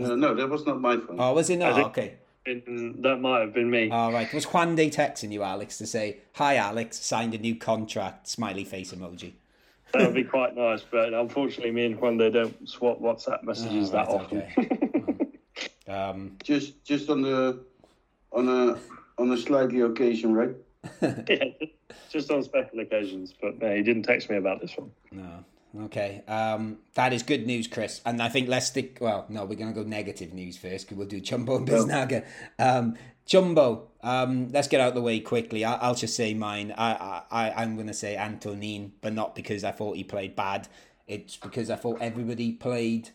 Uh, no, that was not my phone. Oh, was it not? think- Okay. And that might have been me. All right. Was Juande texting you, Alex, to say, Hi, Alex, signed a new contract, smiley face emoji? that would be quite nice, but unfortunately, me and Juande don't swap WhatsApp messages Oh, that right, often. okay. <laughs> Um, Just, just on the, on a, on a slightly occasion, right? <laughs> yeah, just on special occasions. But no, he didn't text me about this one. No. Okay. Um, that is good news, Chris. And I think let's stick. Well, no, we're going to go negative news first because we'll do Chumbo and Biznaga. Um, Chumbo, um, let's get out of the way quickly. I, I'll just say mine. I, I, I'm going to say Antonin, but not because I thought he played bad. It's because I thought everybody played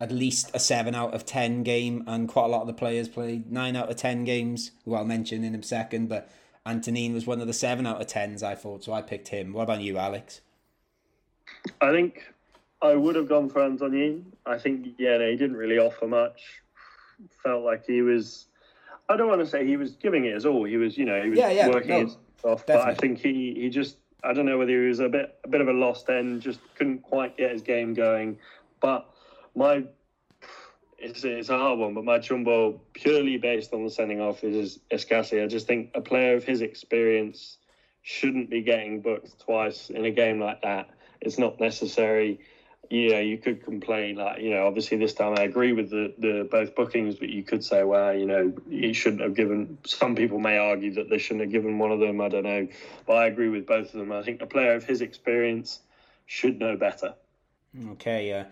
at least a 7 out of 10 game, and quite a lot of the players played 9 out of 10 games, who I'll mention in a second. But Antonin was one of the 7 out of 10s, I thought, so I picked him. What about you, Alex? I think I would have gone for Antonin. I think yeah, no, he didn't really offer much. Felt like he was. I don't want to say he was giving it his all. He was, you know, he was Yeah, yeah, working no, his off. But I think he he just. I don't know whether he was a bit a bit of a lost end. Just couldn't quite get his game going. But my. It's, it's a hard one, but my chumbo purely based on the sending off is Escassi. I just think a player of his experience shouldn't be getting booked twice in a game like that. It's not necessary. You know, you could complain like, you know, obviously this time I agree with the, the both bookings, but you could say, well, you know, he shouldn't have given. Some people may argue that they shouldn't have given one of them. I don't know, but I agree with both of them. I think a player of his experience should know better. Okay, uh,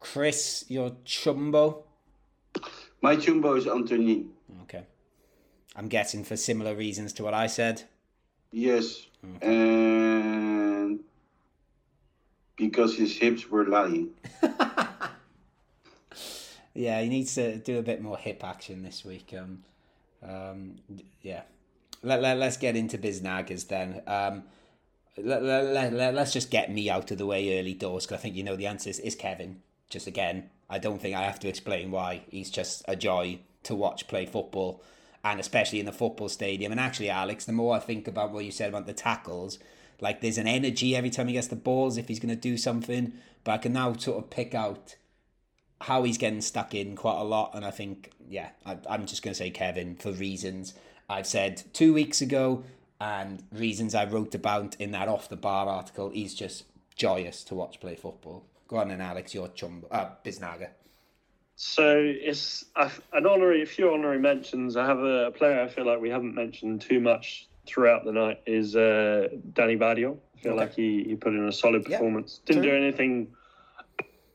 Chris, your chumbo. My chumbo is Anthony. Okay, I'm guessing for similar reasons to what I said. Yes. And because his hips were lying. <laughs> Yeah, he needs to do a bit more hip action this week. Um, um, yeah. Let, let, let's get into Biznagas then. Um, let, let, let, let's just get me out of the way early doors because I think you know the answer is, is Kevin. Just again, I don't think I have to explain why. He's just a joy to watch play football and especially in the football stadium. And actually, Alex, the more I think about what you said about the tackles, like there's an energy every time he gets the balls if he's going to do something. But I can now sort of pick out how he's getting stuck in quite a lot. And I think, yeah, I, I'm just going to say Kevin for reasons I've said two weeks ago and reasons I wrote about in that off the bar article. He's just joyous to watch play football. Go on, then, Alex, your chum, uh, Biznaga. So it's an honorary, a few honorary mentions. I have a, player I feel like we haven't mentioned too much throughout the night is uh, Danny Barrio. I feel Okay. like he, he put in a solid Yeah, performance. Didn't true. do anything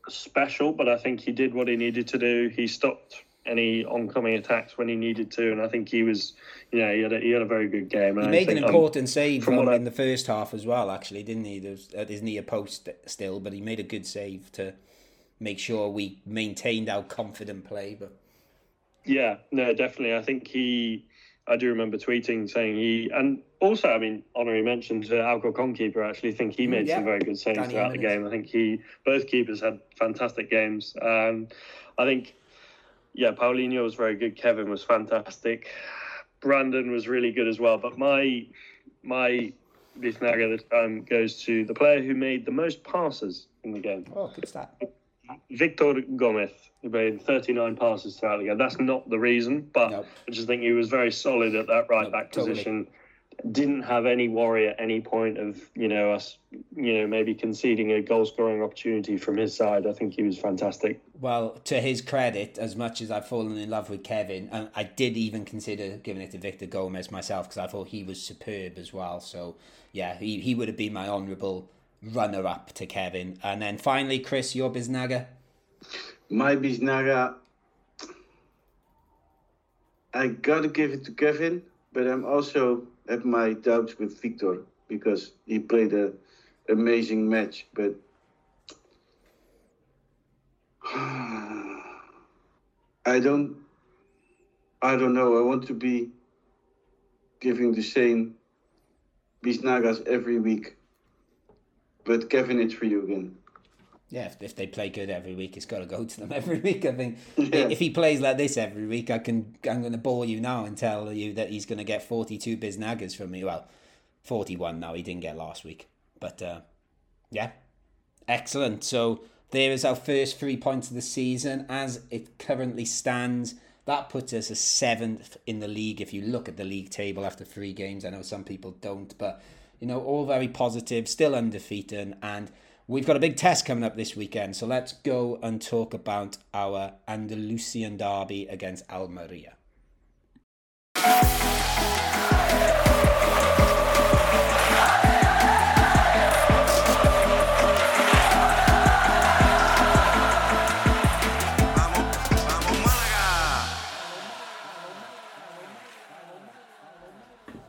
special, but I think he did what he needed to do. He stopped any oncoming attacks when he needed to, and I think he was, you know, he had a, he had a very good game. And He made an think, um, important save from I- in the first half as well, actually, didn't he? There was, at his near post still, but he made a good save to make sure we maintained our confident play. But Yeah, no, definitely. I think he. I do remember tweeting saying he, and also, I mean, honorary mention to Alcorcon keeper. I actually think he made yeah. some very good saves Danny throughout the game. I think he, both keepers had fantastic games. Um, I think, yeah, Paulinho was very good. Kevin was fantastic. Brandon was really good as well. But my, my this time goes to the player who made the most passes in the game. oh, good stat. Victor Gomez made 39 passes throughout the game. That's not the reason, but No. I just think he was very solid at that right No, back totally. position. Didn't have any worry at any point of you know us, you know maybe conceding a goal scoring opportunity from his side. I think he was fantastic. Well, to his credit, as much as I've fallen in love with Kevin, and I did even consider giving it to Victor Gomez myself because I thought he was superb as well. So, yeah, he, he would have been my honourable runner up to Kevin. And then finally, Chris, your Biznaga. My Biznaga, I gotta give it to Kevin, but I'm also have my doubts with Victor because he played an amazing match. But <sighs> I don't, I don't know. I want to be giving the same Biznagas every week. But Kevin, it's for you again. Yeah, if, if they play good every week, it's got to go to them <laughs> every week. I think Yeah. if he plays like this every week, I can I'm going to bore you now and tell you that he's going to get 42 Biznagas from me. Well, 41 now. He didn't get last week, but uh, yeah, excellent. So there is our first three points of the season as it currently stands. That puts us as seventh in the league. If you look at the league table after three games, I know some people don't, but you know, all very positive, still undefeated, and we've got a big test coming up this weekend. So let's go and talk about our Andalusian derby against Almeria.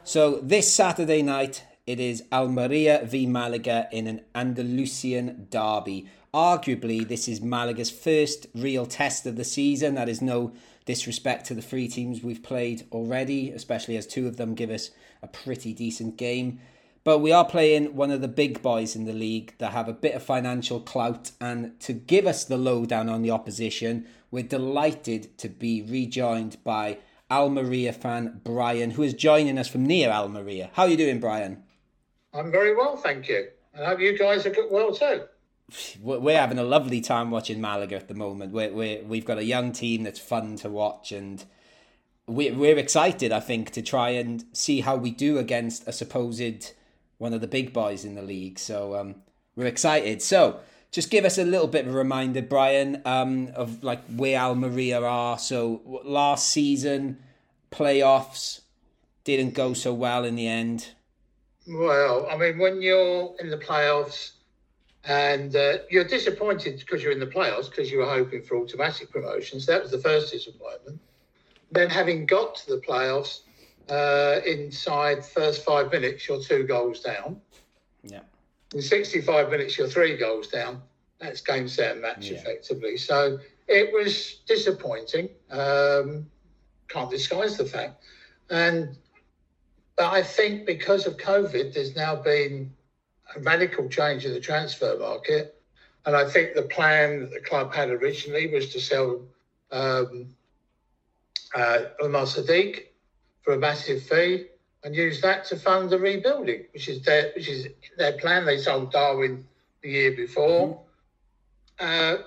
So this Saturday night, it is Almeria v Malaga in an Andalusian derby. Arguably, this is Malaga's first real test of the season. That is no disrespect to the three teams we've played already, especially as two of them give us a pretty decent game. But we are playing one of the big boys in the league that have a bit of financial clout. And to give us the lowdown on the opposition, we're delighted to be rejoined by Almeria fan Brian, who is joining us from near Almeria. How are you doing, Brian? I'm very well, thank you. And I hope you guys are good, well too. We're we're having a lovely time watching Malaga at the moment. We're, we're, we've got a young team that's fun to watch, and we're, we're excited, I think, to try and see how we do against a supposed one of the big boys in the league. So um, we're excited. So just give us a little bit of a reminder, Brian, um, of like where Almeria are. So last season, playoffs didn't go so well in the end. Well, I mean, when you're in the playoffs and uh, you're disappointed because you're in the playoffs because you were hoping for automatic promotions, that was the first disappointment. Then, having got to the playoffs, uh, inside first five minutes, you're two goals down. Yeah. In 65 minutes, you're three goals down. That's game, set, and match Yeah. effectively. So it was disappointing. Um, can't disguise the fact. And but I think because of COVID, there's now been a radical change in the transfer market. And I think the plan that the club had originally was to sell um, uh, Umar Sadiq for a massive fee and use that to fund the rebuilding, which is their which is their plan. They sold Darwin the year before. Uh,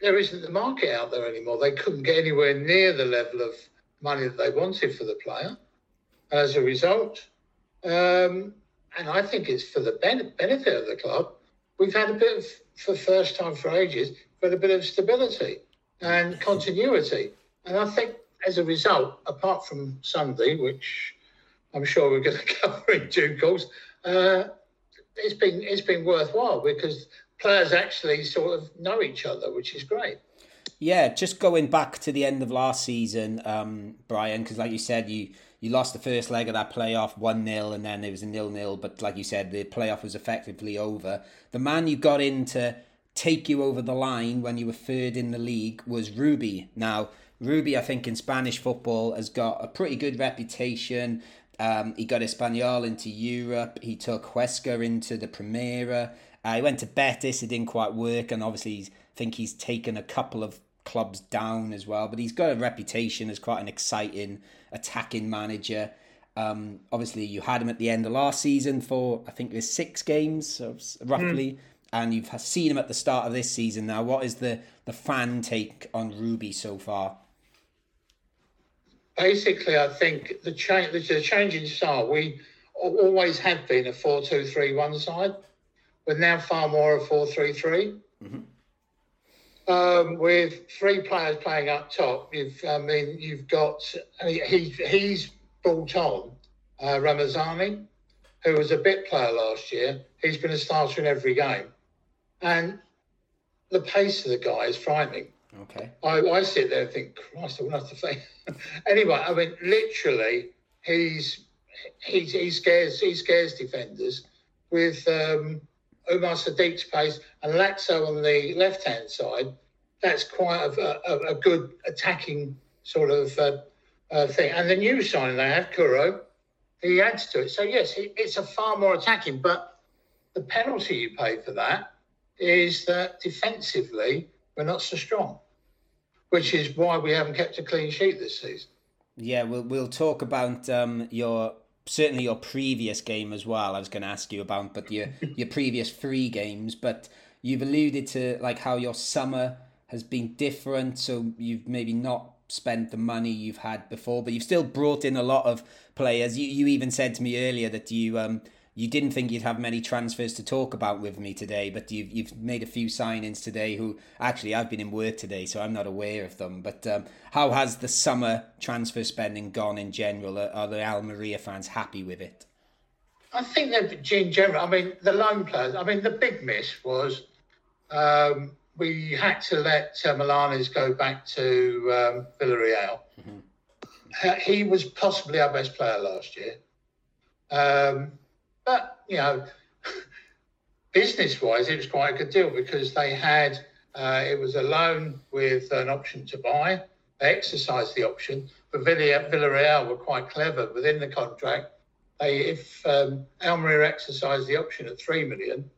there isn't the market out there anymore. They couldn't get anywhere near the level of money that they wanted for the player. As a result, um, and I think it's for the ben- benefit of the club, we've had a bit of, for the first time for ages, we've a bit of stability and continuity. And I think as a result, apart from Sunday, which I'm sure we're going <laughs> to cover in due course, uh, it's been it's been worthwhile because players actually sort of know each other, which is great. Yeah, just going back to the end of last season, um, Brian, because like you said, you you lost the first leg of that playoff one 0 and then it was a nil nil. But like you said, the playoff was effectively over. The man you got in to take you over the line when you were third in the league was Rubi. Now, Rubi, I think in Spanish football has got a pretty good reputation. Um, he got Espanyol into Europe. He took Huesca into the Primera. Uh, he went to Betis. It didn't quite work, and obviously, I think he's taken a couple of clubs down as well. But he's got a reputation as quite an exciting attacking manager. Um, obviously, you had him at the end of last season for I think there's six games, so roughly. and you've seen him at the start of this season now. What is the, the fan take on Rubi so far? Basically, I think the change, the change in style, we always have been a 4 2 3 1 side. We're now far more a 4 3 3. Um, with three players playing up top, you've, I mean, you've got, he, he's brought on uh, Ramazani, who was a bit player last year. He's been a starter in every game. And the pace of the guy is frightening. Okay. I, I sit there and think, Christ, I wouldn't have to think. <laughs> anyway, I mean, literally, he's he's he scares he scares defenders with um, Umar Sadiq's pace and Laxo on the left hand side. That's quite a, a, a good attacking sort of uh, uh, thing. And the new signing they have, Kuro, he adds to it. So yes, it, it's a far more attacking. But the penalty you pay for that is that defensively we're not so strong, which is why we haven't kept a clean sheet this season. Yeah, we'll we'll talk about um, your certainly your previous game as well. I was going to ask you about, but your <laughs> your previous three games. But you've alluded to like how your summer has been different. So you've maybe not spent the money you've had before, but you've still brought in a lot of players. You you even said to me earlier that you um you didn't think you'd have many transfers to talk about with me today, but you've you've made a few signings today. Who actually I've been in work today, so I'm not aware of them. But um, how has the summer transfer spending gone in general? Are, are the Almeria fans happy with it? I think that in general, I mean, the loan players. I mean, the big miss was um, we had to let uh, Morlanes go back to um, Villarreal. Uh, he was possibly our best player last year. Um, but, you know, business wise, it was quite a good deal because they had, uh, it was a loan with an option to buy. They exercised the option, but Villarreal were quite clever within the contract. They, if um, Almeria exercised the option at 3 million,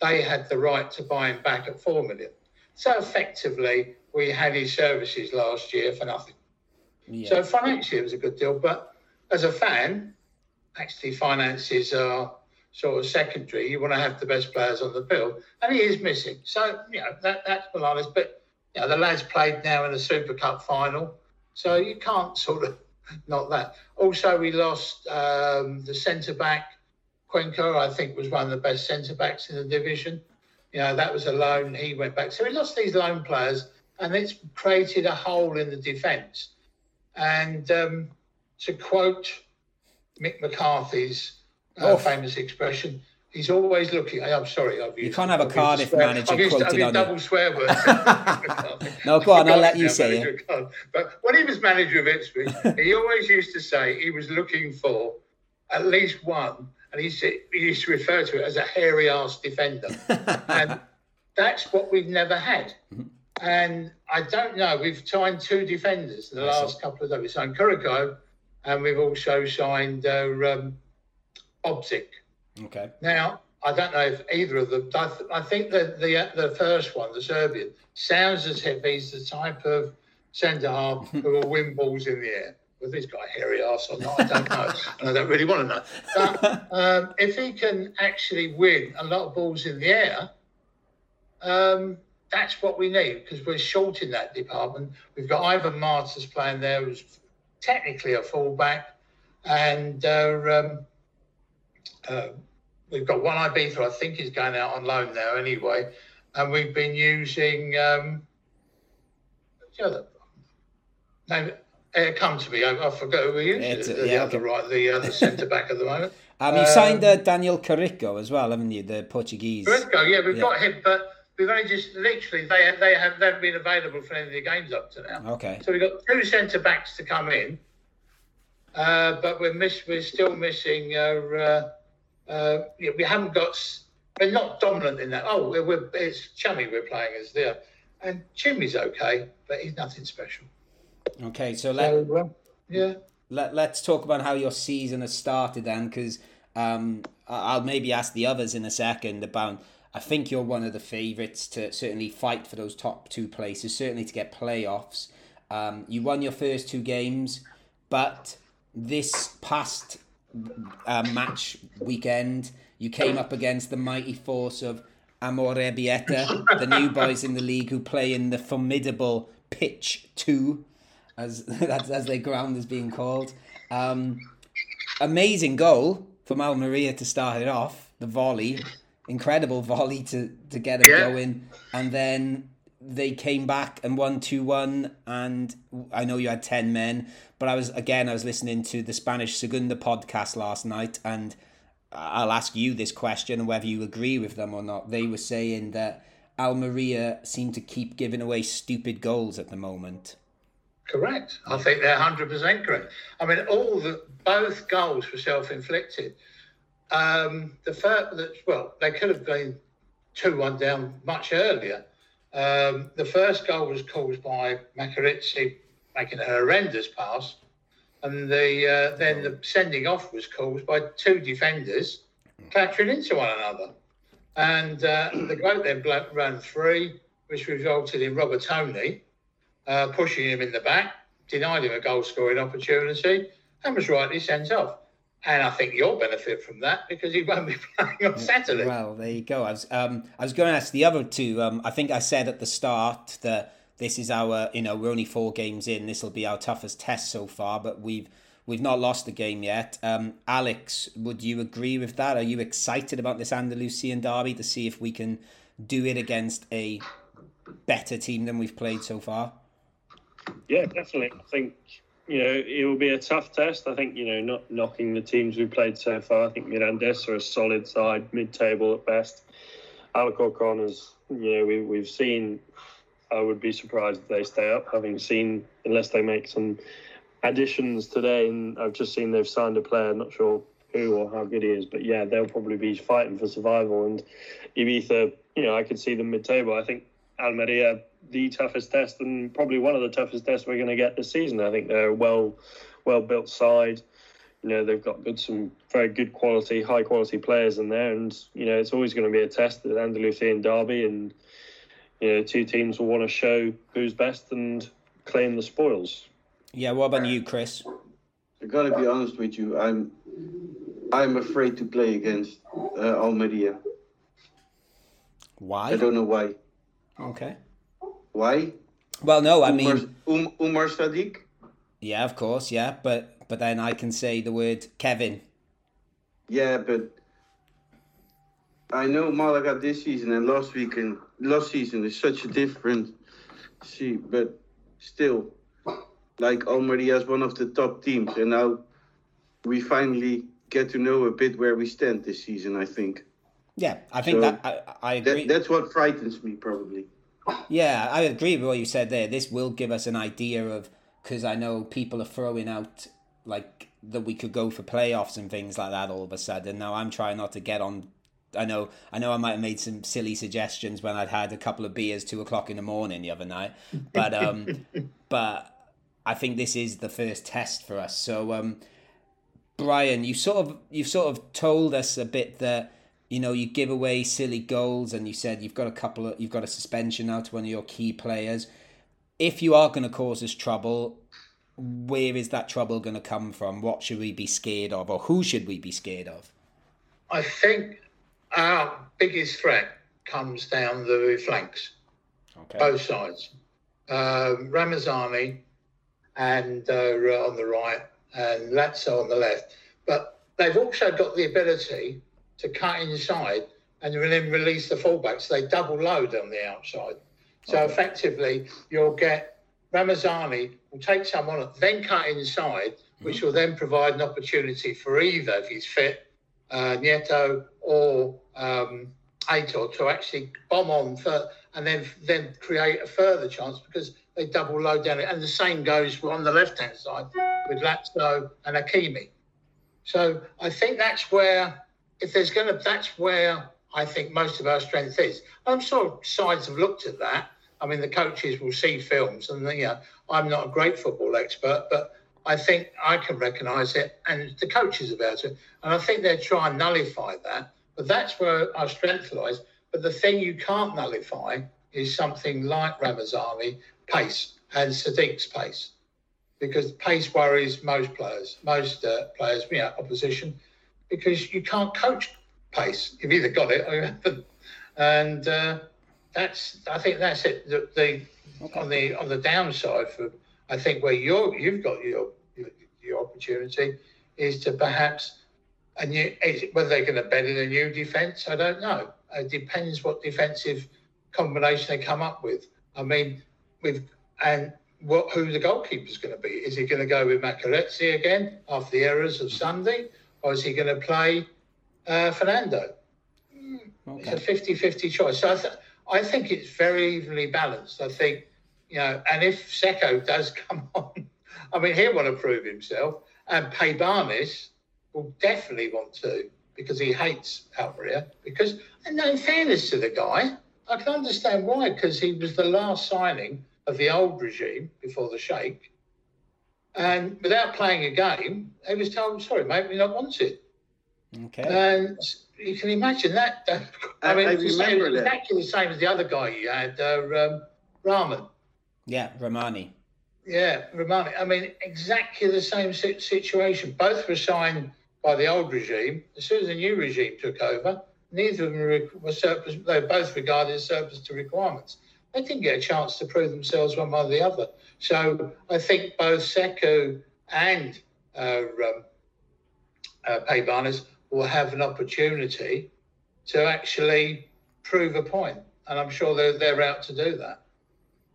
they had the right to buy him back at 4 million. So effectively, we had his services last year for nothing. Yeah. So financially, it was a good deal. But as a fan, actually, finances are sort of secondary. You want to have the best players on the field, and he is missing. So you know that that's Morlanes. But you know the lads played now in the Super Cup final, so you can't <laughs> sort of not that. Also, we lost um, the centre back. Cuenca, I think, was one of the best centre backs in the division. You know, that was a loan. He went back. So we lost these loan players, and it's created a hole in the defence. And um, to quote Mick McCarthy's uh, Oh. famous expression, he's always looking. I'm sorry, I've used. you can't have a I've Cardiff swear- manager I've used, quoted I've used on you. double swear words. <laughs> <laughs> No, go on, I'll let you say Cardiff. But when he was manager of Ipswich, <laughs> he always used to say he was looking for at least one, and he said he used to refer to it as a hairy ass defender, and that's what we've never had. And I don't know. We've signed two defenders in the last couple of days. We signed Kuriko, and we've also signed uh, um, Obzik. Okay. Now, I don't know if either of them. I, th- I think that the the first one, the Serbian, sounds as if he's the type of centre half <laughs> who will win balls in the air. Whether he's got a hairy ass or not, I don't know, <laughs> and I don't really want to know. But um, if he can actually win a lot of balls in the air, um, that's what we need because we're short in that department. We've got Ivan Martins playing there, who's technically a fullback, and uh, um, uh, we've got Juan Ibiza, I think, is going out on loan now anyway, and we've been using. Um, the other? No, it come to me. I, I forgot who we used. It's, the, yeah, other okay. right, the other <laughs> centre back at the moment. Um, you Um, signed uh, Daniel Carriço as well, haven't you? The Portuguese. Briscoe, yeah, we've Yeah. got him, but we've only just literally they they have they've been available for any of the games up to now. Okay. So we've got two centre backs to come in, uh, but we're miss we're still missing. Uh, uh, uh, we haven't got. We're not dominant in that. Oh, we're, we're it's Chumi we're playing as there, and Chumi's okay, but he's nothing special. Okay. So let So uh, yeah, let, let's talk about how your season has started then because um, I'll maybe ask the others in a second about I think you're one of the favourites to certainly fight for those top two places certainly to get playoffs um, you won your first two games but this past uh, match weekend you came up against the mighty force of Amorebieta, the new boys in the league who play in the formidable pitch two, as <laughs> as, as their ground is being called. Um, amazing goal from Almeria to start it off. The volley, incredible volley to to get it Yeah. going, and then they came back and won 2-1 and I know you had 10 men but I was again I was listening to the Spanish Segunda podcast last night and I'll ask you this question and whether you agree with them or not they were saying that Almeria seem to keep giving away stupid goals at the moment Correct. I think they're hundred percent correct. I mean, all the both goals were self-inflicted. Um, the fact that, well, they could have been two-one down much earlier. Um, the first goal was caused by Makaridze making a horrendous pass, and the uh, then the sending off was caused by two defenders clattering into one another, and uh, the goal then ran free, which resulted in Robertoni uh, pushing him in the back, denied him a goal scoring opportunity, and was rightly sent off. And I think you'll benefit from that because you won't be <laughs> playing on Saturday. Well, there you go. I was um, I was going to ask the other two. Um, I think I said at the start that this is our, you know, we're only four games in. This will be our toughest test so far, but we've we've not lost the game yet. Um, Alex, would you agree with that? Are you excited about this Andalusian derby to see if we can do it against a better team than we've played so far? Yeah, definitely. I think you know it will be a tough test. I think you know not knocking the teams we've played so far. I think Mirandes are a solid side, mid-table at best. Alcorcon is you know we we've seen. I would be surprised if they stay up, having seen unless they make some additions today. And I've just seen they've signed a player. Not sure who or how good he is, but yeah, they'll probably be fighting for survival. And Ibiza, you know, I could see them mid-table. I think Almeria the toughest test and probably one of the toughest tests we're going to get this season. I think they're a well, well built side. You know they've got good, some very good quality, high quality players in there, and you know it's always going to be a test at Andalusian derby, and you know two teams will want to show who's best and claim the spoils. Yeah. What about you, Chris? I gotta be honest with you. I'm I'm afraid to play against uh, Almeria. Why? I don't know why. Okay. Why? Well, no. I Umar, mean, um, Umar Sadiq. yeah, of course, yeah, but but then I can say the word Kevin. Yeah, but I know Malaga this season and last weekend, last season is such a different. See, but still, like Almeria is one of the top teams, and now we finally get to know a bit where we stand this season. I think Yeah, I think So, that I, I agree. that, that's what frightens me probably. Yeah, I agree with what you said there. This will give us an idea of because I know people are throwing out like that we could go for playoffs and things like that all of a sudden. Now I'm trying not to get on. I know, I know, I might have made some silly suggestions when I'd had a couple of beers two o'clock in the morning the other night, but um, <laughs> but I think this is the first test for us. So um, Brian, you sort of you've sort of told us a bit that you know you give away silly goals, and you said you've got a couple of you've got a suspension now to one of your key players. If you are going to cause us trouble, where is that trouble going to come from? What should we be scared of, or who should we be scared of? I think our biggest threat comes down the flanks, Okay. both sides. Um, Ramazani and uh, on the right, and Lazzo on the left. But they've also got the ability to cut inside and then release the fullbacks. They double load on the outside. So Okay. effectively, you'll get Ramazani will take someone, then cut inside, which will then provide an opportunity for either, if he's fit, uh, Nieto or um, Aitor to actually bomb on for, and then then create a further chance because they double load down it. And the same goes on the left hand side with Lazio and Akieme. So I think that's where, if there's going to, that's where I think most of our strength is. I'm sure sides have looked at that. I mean, the coaches will see films, and you know, I'm not a great football expert, but I think I can recognise it, and the coaches about it, and I think they try and nullify that. But that's where our strength lies. But the thing you can't nullify is something like Ramazani pace and Sadiq's pace, because pace worries most players, most uh, players, you know, opposition, because you can't coach pace. You've either got it or you haven't. and uh, that's I think that's it. The, the on the on the downside for I think where you're you've got your your, your opportunity is to perhaps a new whether they're going to bet in a new defence. I don't know. It depends what defensive combination they come up with. I mean, with and what who the goalkeeper's going to be. Is he going to go with Makaridze again after the errors of Sunday, or is he going to play uh, Fernando? It's a 50-50 choice. So I, th- I think it's very evenly balanced. I think, you know, and if Sekou does <laughs> come on, I mean, he'll want to prove himself, and Peybanis will definitely want to because he hates Almeria. Because, and in fairness to the guy, I can understand why, because he was the last signing of the old regime before the Sheikh. And without playing a game, he was told, sorry, mate, we don't want it. Okay. And you can imagine that. <laughs> I I- mean, I it's the same, exactly the same as the other guy you had, uh, um, Rahman. Yeah, Romani. Yeah, Romani. I mean, exactly the same situation. Both were signed by the old regime. As soon as the new regime took over, neither of them were, were surplus. They were both regarded as surplus to requirements. They didn't get a chance to prove themselves one way or the other. So I think both Sekou and uh, um, uh, will have an opportunity to actually prove a point, and I'm sure they're they're out to do that.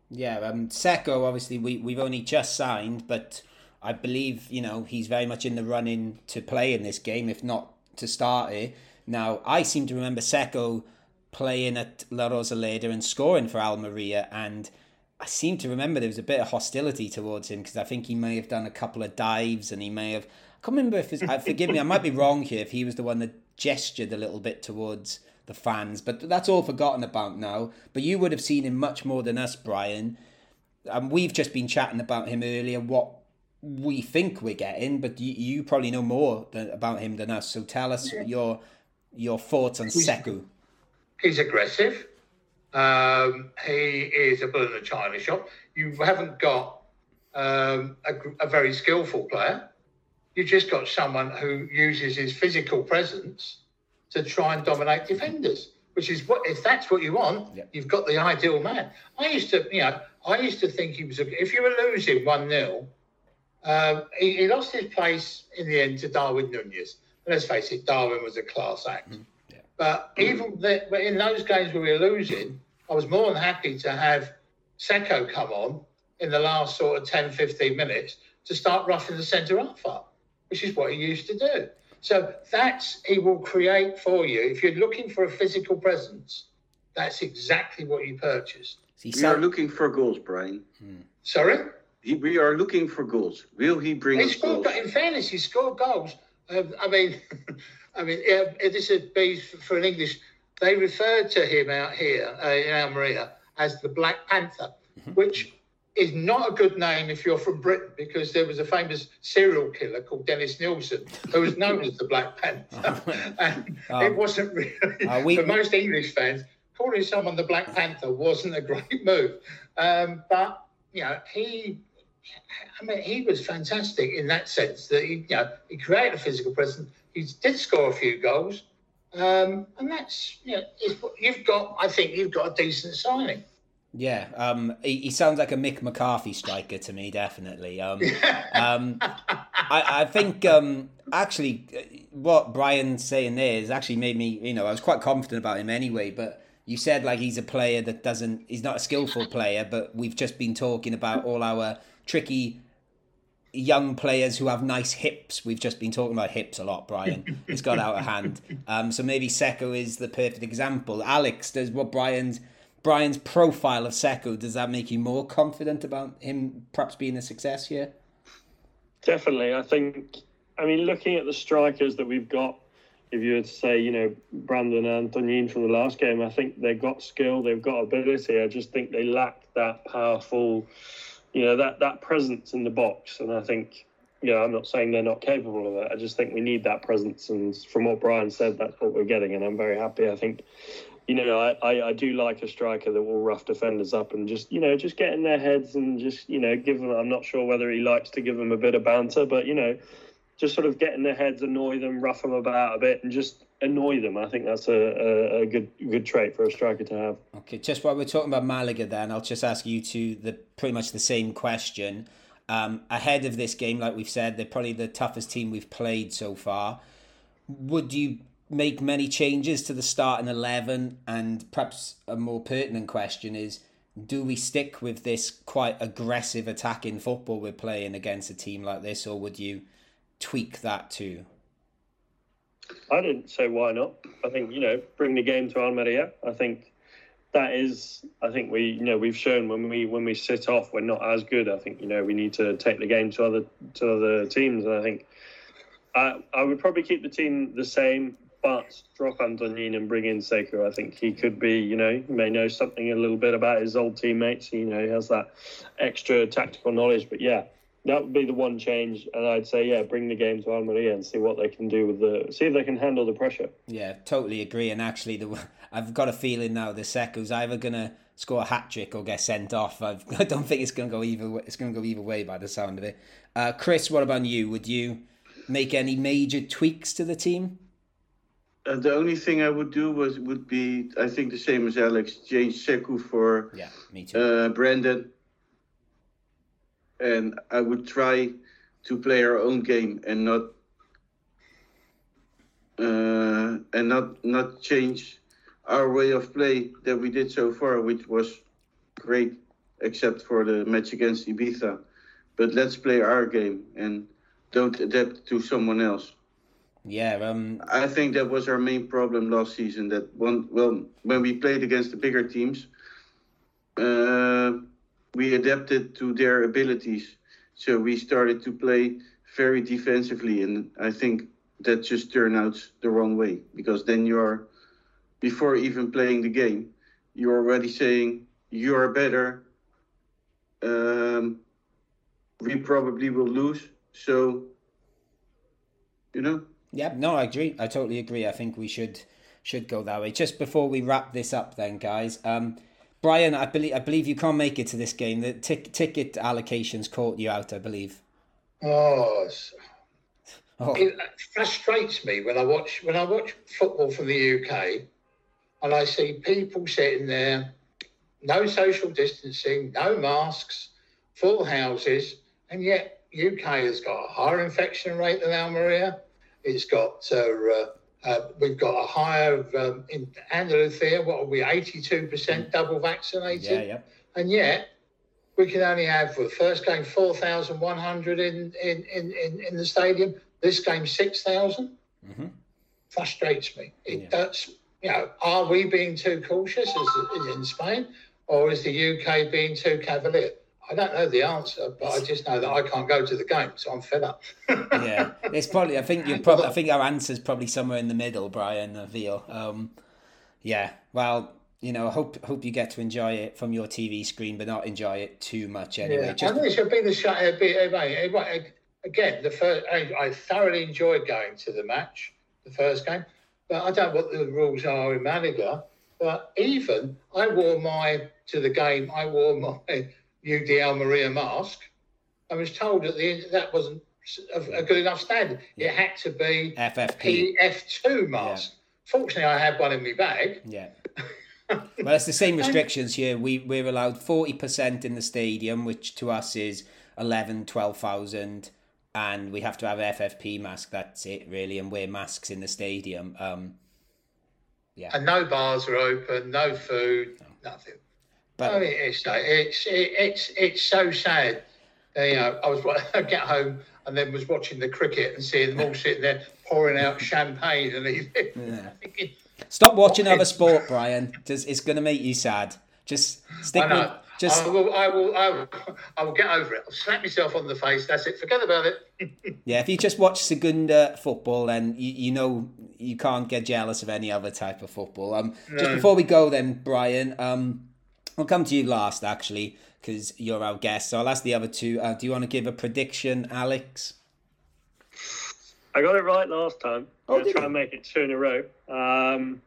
Yeah, um, Sekou, obviously, we, we've only just signed, but I believe, you know, he's very much in the running to play in this game, if not to start it. Now, I seem to remember Sekou playing at La Rosaleda and scoring for Almeria, and I seem to remember there was a bit of hostility towards him because I think he may have done a couple of dives and he may have. I can't remember if it's. uh, forgive me, I might be wrong here, if he was the one that gestured a little bit towards the fans, but that's all forgotten about now. But you would have seen him much more than us, Brian. And we've just been chatting about him earlier, what we think we're getting, but you, you probably know more than, about him than us. So tell us your your thoughts on Sekou. He's aggressive. Um, he is a bull in a china shop. You haven't got um, a, a very skillful player. You've just got someone who uses his physical presence to try and dominate defenders. Which is what if that's what you want, Yeah. you've got the ideal man. I used to, you know, I used to think he was. A, if you were losing one 0 um, he, he lost his place in the end to Darwin Nunez. And let's face it, Darwin was a class act. But even the, but in those games where we were losing, I was more than happy to have Sekou come on in the last sort of 10, 15 minutes to start roughing the centre half up, which is what he used to do. So that's, he will create for you. If you're looking for a physical presence, that's exactly what you purchased. He We are looking for goals, Brian. Sorry? He, we are looking for goals. Will he bring He us scored. goals? In fairness, he scored goals. Um, I mean, <laughs> I mean, this would be for an English. They referred to him out here uh, in Almeria as the Black Panther, which is not a good name if you're from Britain, because there was a famous serial killer called Dennis Nielsen who was known as the Black Panther, <laughs> and Oh. it wasn't really Uh, we- for most English fans. Calling someone the Black Panther wasn't a great <laughs> move, um, but you know he I mean, he was fantastic in that sense that he, you know, he created a physical presence. He did score a few goals, um, and that's you know, you've got. I think you've got a decent signing. Yeah, um, he, he sounds like a Mick McCarthy striker to me, definitely. Um, <laughs> um, I, I think um, actually uh, what Brian's saying there has actually made me, you know, I was quite confident about him anyway. But you said like he's a player that doesn't, he's not a skillful player, but we've just been talking about all our tricky young players who have nice hips. We've just been talking about hips a lot, Brian. <laughs> it's got out of hand. Um, so maybe Sekou is the perfect example. Alex, does what Brian's Brian's profile of Sekou does that make you more confident about him perhaps being a success here? Definitely. I think, I mean, looking at the strikers that we've got, if you were to say, you know, Brandon and Antonin from the last game, I think they've got skill, they've got ability. I just think they lack that powerful, you know, that, that presence in the box. And I think, you know, I'm not saying they're not capable of it. I just think we need that presence. And from what Brian said, that's what we're getting. And I'm very happy. I think, you know, I, I, I do like a striker that will rough defenders up and just, you know, just get in their heads and just, you know, give them, I'm not sure whether he likes to give them a bit of banter, but, you know, just sort of get in their heads, annoy them, rough them about a bit and just annoy them. I think that's a, a, a good good trait for a striker to have. Okay, just while we're talking about Malaga, then I'll just ask you two the pretty much the same question. Um, ahead of this game, like we've said, they're probably the toughest team we've played so far. Would you make many changes to the starting eleven? And perhaps a more pertinent question is: Do we stick with this quite aggressive attacking football we're playing against a team like this, or would you tweak that too? I didn't say why not. I think you know bring the game to Almeria. I think that is. I think we you know we've shown when we when we sit off we're not as good. I think you know we need to take the game to other to other teams. And I think I I would probably keep the team the same, but drop Antonin and bring in Sekou. I think he could be you know may know something a little bit about his old teammates. You know he has that extra tactical knowledge. But yeah, that would be the one change, and I'd say, yeah, bring the game to Almeria and see what they can do with the, see if they can handle the pressure. Yeah, totally agree. And actually, the <laughs> I've got a feeling now the Sekou's either gonna score a hat trick or get sent off. I've, <laughs> I don't think it's gonna go either. way- It's gonna go either way by the sound of it. Uh, Chris, what about you? Would you make any major tweaks to the team? Uh, the only thing I would do was would be I think the same as Alex, change Sekou for Yeah, me too. uh, Brandon, and I would try to play our own game and not uh, and not not change our way of play that we did so far, which was great, except for the match against Ibiza. But let's play our game and don't adapt to someone else. yeah, um, I think that was our main problem last season. That one, well, when we played against the bigger teams, uh, we adapted to their abilities. So we started to play very defensively, and I think that just turned out the wrong way because then you're, before even playing the game, you're already saying you are better. Um, we probably will lose. So, you know. yeah, no, I agree. I totally agree. I think we should should go that way. Just before we wrap this up, then, guys. Um, Brian, I believe I believe you can't make it to this game. The tic- ticket allocations caught you out, I believe. Oh, <laughs> Oh, it frustrates me when I watch when I watch football from the UK, and I see people sitting there, no social distancing, no masks, full houses, and yet UK has got a higher infection rate than Almeria. It's got uh, uh, we've got a higher um, in Andalusia. What are we? Eighty-two percent double vaccinated yeah, yeah. and yet we can only have for the first game 4,100 in, in, in, in, in the stadium. This game 6,000. Mhm. Frustrates me. It Yeah. does. You know, are we being too cautious as, as in Spain, or is the UK being too cavalier? I don't know the answer, but I just know that I can't go to the game, so I'm fed up. <laughs> yeah, it's probably. I think you probably. I think our answer's probably somewhere in the middle, Brian uh, Veal. Um, yeah. Well, you know, I hope hope you get to enjoy it from your TV screen, but not enjoy it too much anyway. Yeah, Just I think it should be the shut. uh, be- mate, uh, Again, the first I, I thoroughly enjoyed going to the match, the first game, but I don't know what the rules are in Malaga. But even I wore my to the game. I wore my UD Maria mask. I was told that the that wasn't a, a good enough standard. It had to be FFP. PF2 mask. Fortunately, I had one in my bag. Yeah. <laughs> Well, it's the same restrictions here. We we're allowed forty percent in the stadium, which to us is 11, 12,000, and we have to have FFP mask. That's it, really, and wear masks in the stadium. Um, yeah, and no bars are open, no food, nothing. But I mean, it's it's it, it's it's so sad. Uh, You know, I was <laughs> I get home and then was watching the cricket and seeing them all sitting there pouring out champagne and everything. <laughs> Thinking, stop watching other sport, Brian. Just, it's going to make you sad. Just stick I with just I will, I will, I will, <laughs> I will get over it. I'll slap myself on the face. That's it. Forget about it. Yeah, if you just watch Segunda football, then you, you know you can't get jealous of any other type of football. Um, just before we go, then Brian, um, I'll come to you last actually because you're our guest. So I'll ask the other two. Uh, do you want to give a prediction, Alex? I got it right last time. Oh, I'm going to try you? and make it two in a row. Um,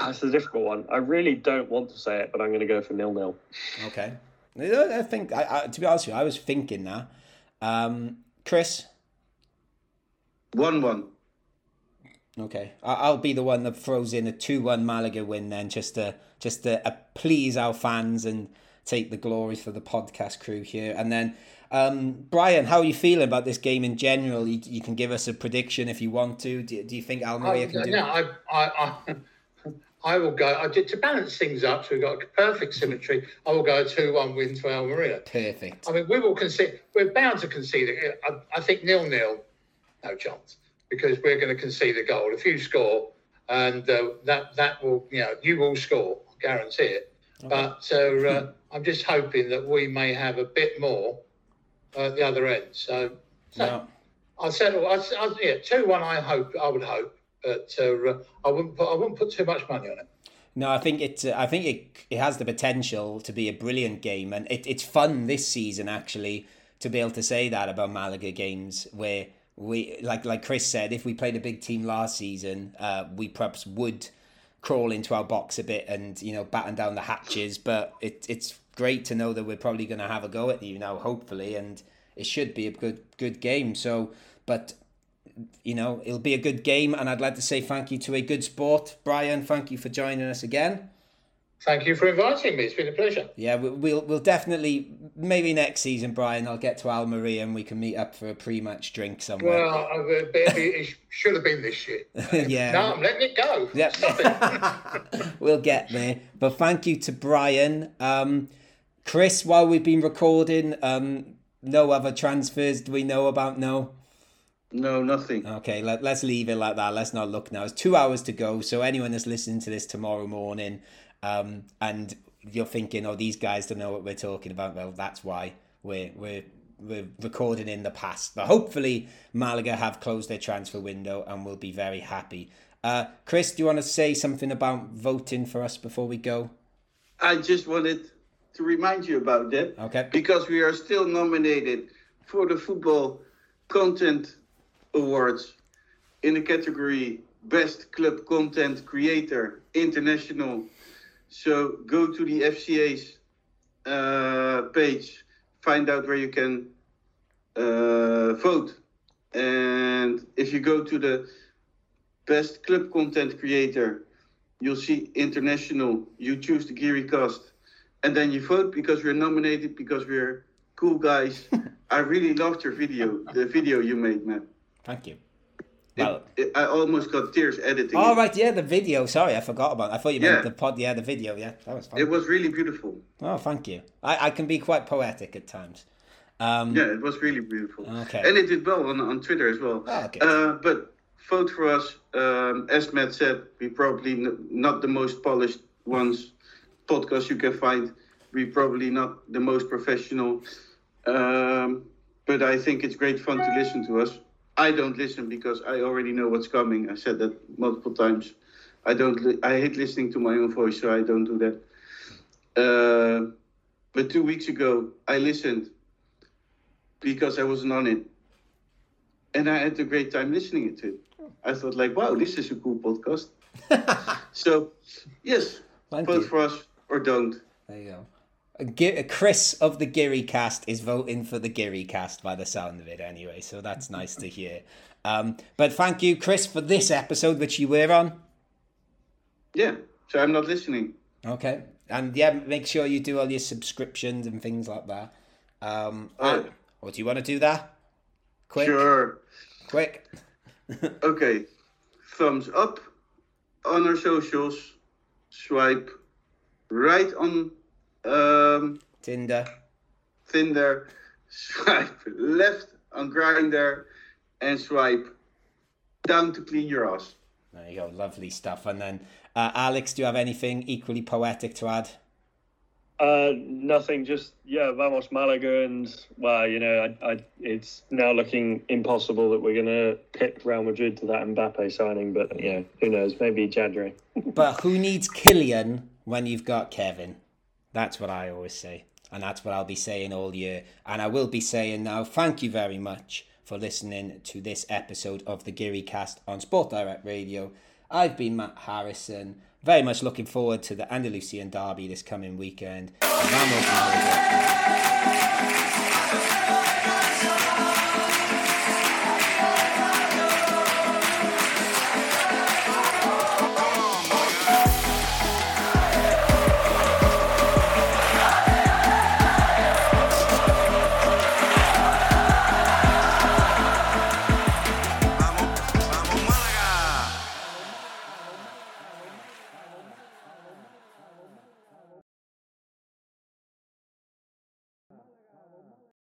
<sighs> it's a difficult one. I really don't want to say it, but I'm going to go for nil nil. Okay. I I think, I, I, to be honest with you, I was thinking that. Um, Chris, One one. Okay, I- I'll be the one that throws in a two-one Malaga win then, just to just to uh, please our fans and take the glory for the podcast crew here. And then, um, Brian, how are you feeling about this game in general? You, you can give us a prediction if you want to. Do, do you think Almeria can do? no, I, I, I, <laughs> I will go. I did to balance things up, so we've got perfect symmetry. I will go a two-one win to Almeria. Perfect. I mean, we will concede. We're bound to concede. it. I, I think nil-nil, no chance, because we're going to concede a goal. If you score, and uh, that that will, you know, you will score, guarantee it. But uh, uh, <laughs> I'm just hoping that we may have a bit more at the other end. So, so No. I'll settle. I'll, I'll, yeah, two-one. I hope. I would hope, but uh, I wouldn't. Put, I wouldn't put too much money on it. No, I think it. Uh, I think it. It has the potential to be a brilliant game, and it, it's fun this season actually to be able to say that about Malaga games where we like like Chris said, if we played a big team last season, uh, we perhaps would crawl into our box a bit and you know batten down the hatches. But it it's great to know that we're probably going to have a go at you now, hopefully, and it should be a good good game. So, but you know, it'll be a good game, and I'd like to say thank you to a good sport, Brian. Thank you for joining us again. Thank you for inviting me. It's been a pleasure. Yeah, we- we'll we'll definitely maybe next season, Brian. I'll get to Almeria and we can meet up for a pre-match drink somewhere. Well, I- I- it, it should have been this year. <laughs> yeah. No, I'm letting it go. Stop it. Yep. <laughs> we'll get there. But thank you to Brian. Um, Chris, while we've been recording, um, no other transfers do we know about? No. No, nothing. Okay, let, let's leave it like that. Let's not look now. It's two hours to go. So anyone that's listening to this tomorrow morning, um, and you're thinking, oh, these guys don't know what we're talking about. Well, that's why we're we're we're recording in the past. But hopefully, Malaga have closed their transfer window and will be very happy. Uh, Chris, do you want to say something about voting for us before we go? I just wanted to remind you about that. Okay. Because we are still nominated for the Football Content Awards in the category Best Club Content Creator International. So go to the FCA's uh, page, find out where you can uh, vote. And if you go to the Best Club Content Creator, you'll see international. You choose the GiriCast, and then you vote because we're nominated because we're cool guys. <laughs> I really loved your video, the video you made, man. Thank you. It- it- I almost got tears editing. all it. right, yeah, the video. Sorry, I forgot about. It. I thought you meant Yeah. the pod. Yeah, the video. Yeah, that was fun. It was really beautiful. Oh, thank you. I, I can be quite poetic at times. Um, Yeah, it was really beautiful. Okay. And it did well on, on Twitter as well. Oh, okay. Uh, but vote for us. Um, as Matt said, we probably n- not the most polished ones <laughs> podcast you can find. We probably not the most professional. Um, but I think it's great fun to listen to us. I don't listen because I already know what's coming. I said that multiple times. I don't. Li- I hate listening to my own voice, so I don't do that. Uh, but two weeks ago, I listened because I wasn't on it, and I had a great time listening to it. I thought, like, wow, this is a cool podcast. <laughs> so, yes, Thank vote you. for us or don't. There you go. A Gi- a Chris of the GiriCast is voting for the GiriCast by the sound of it anyway, so that's nice to hear. Um, but thank you, Chris, for this episode which you were on. Yeah. So I'm not listening. Okay. And yeah, make sure you do all your subscriptions and things like that. Um, and- or do you want to do that? Quick, Sure. quick. <laughs> Okay. Thumbs up on our socials. Swipe right on um, Tinder. Tinder. Swipe left on Grindr, and swipe down to clean your ass. There you go, lovely stuff. And then, uh, Alex, do you have anything equally poetic to add? Uh, nothing. Just yeah, vamos Malaga, and well, you know, I, I, it's now looking impossible that we're gonna pick Real Madrid to that Mbappe signing. But yeah, who knows? Maybe January. But who needs Kylian when you've got Kevin? That's what I always say. And that's what I'll be saying all year. And I will be saying now, thank you very much for listening to this episode of the GiriCast on Sport Direct Radio. I've been Matt Harrison. Very much looking forward to the Andalusian derby this coming weekend.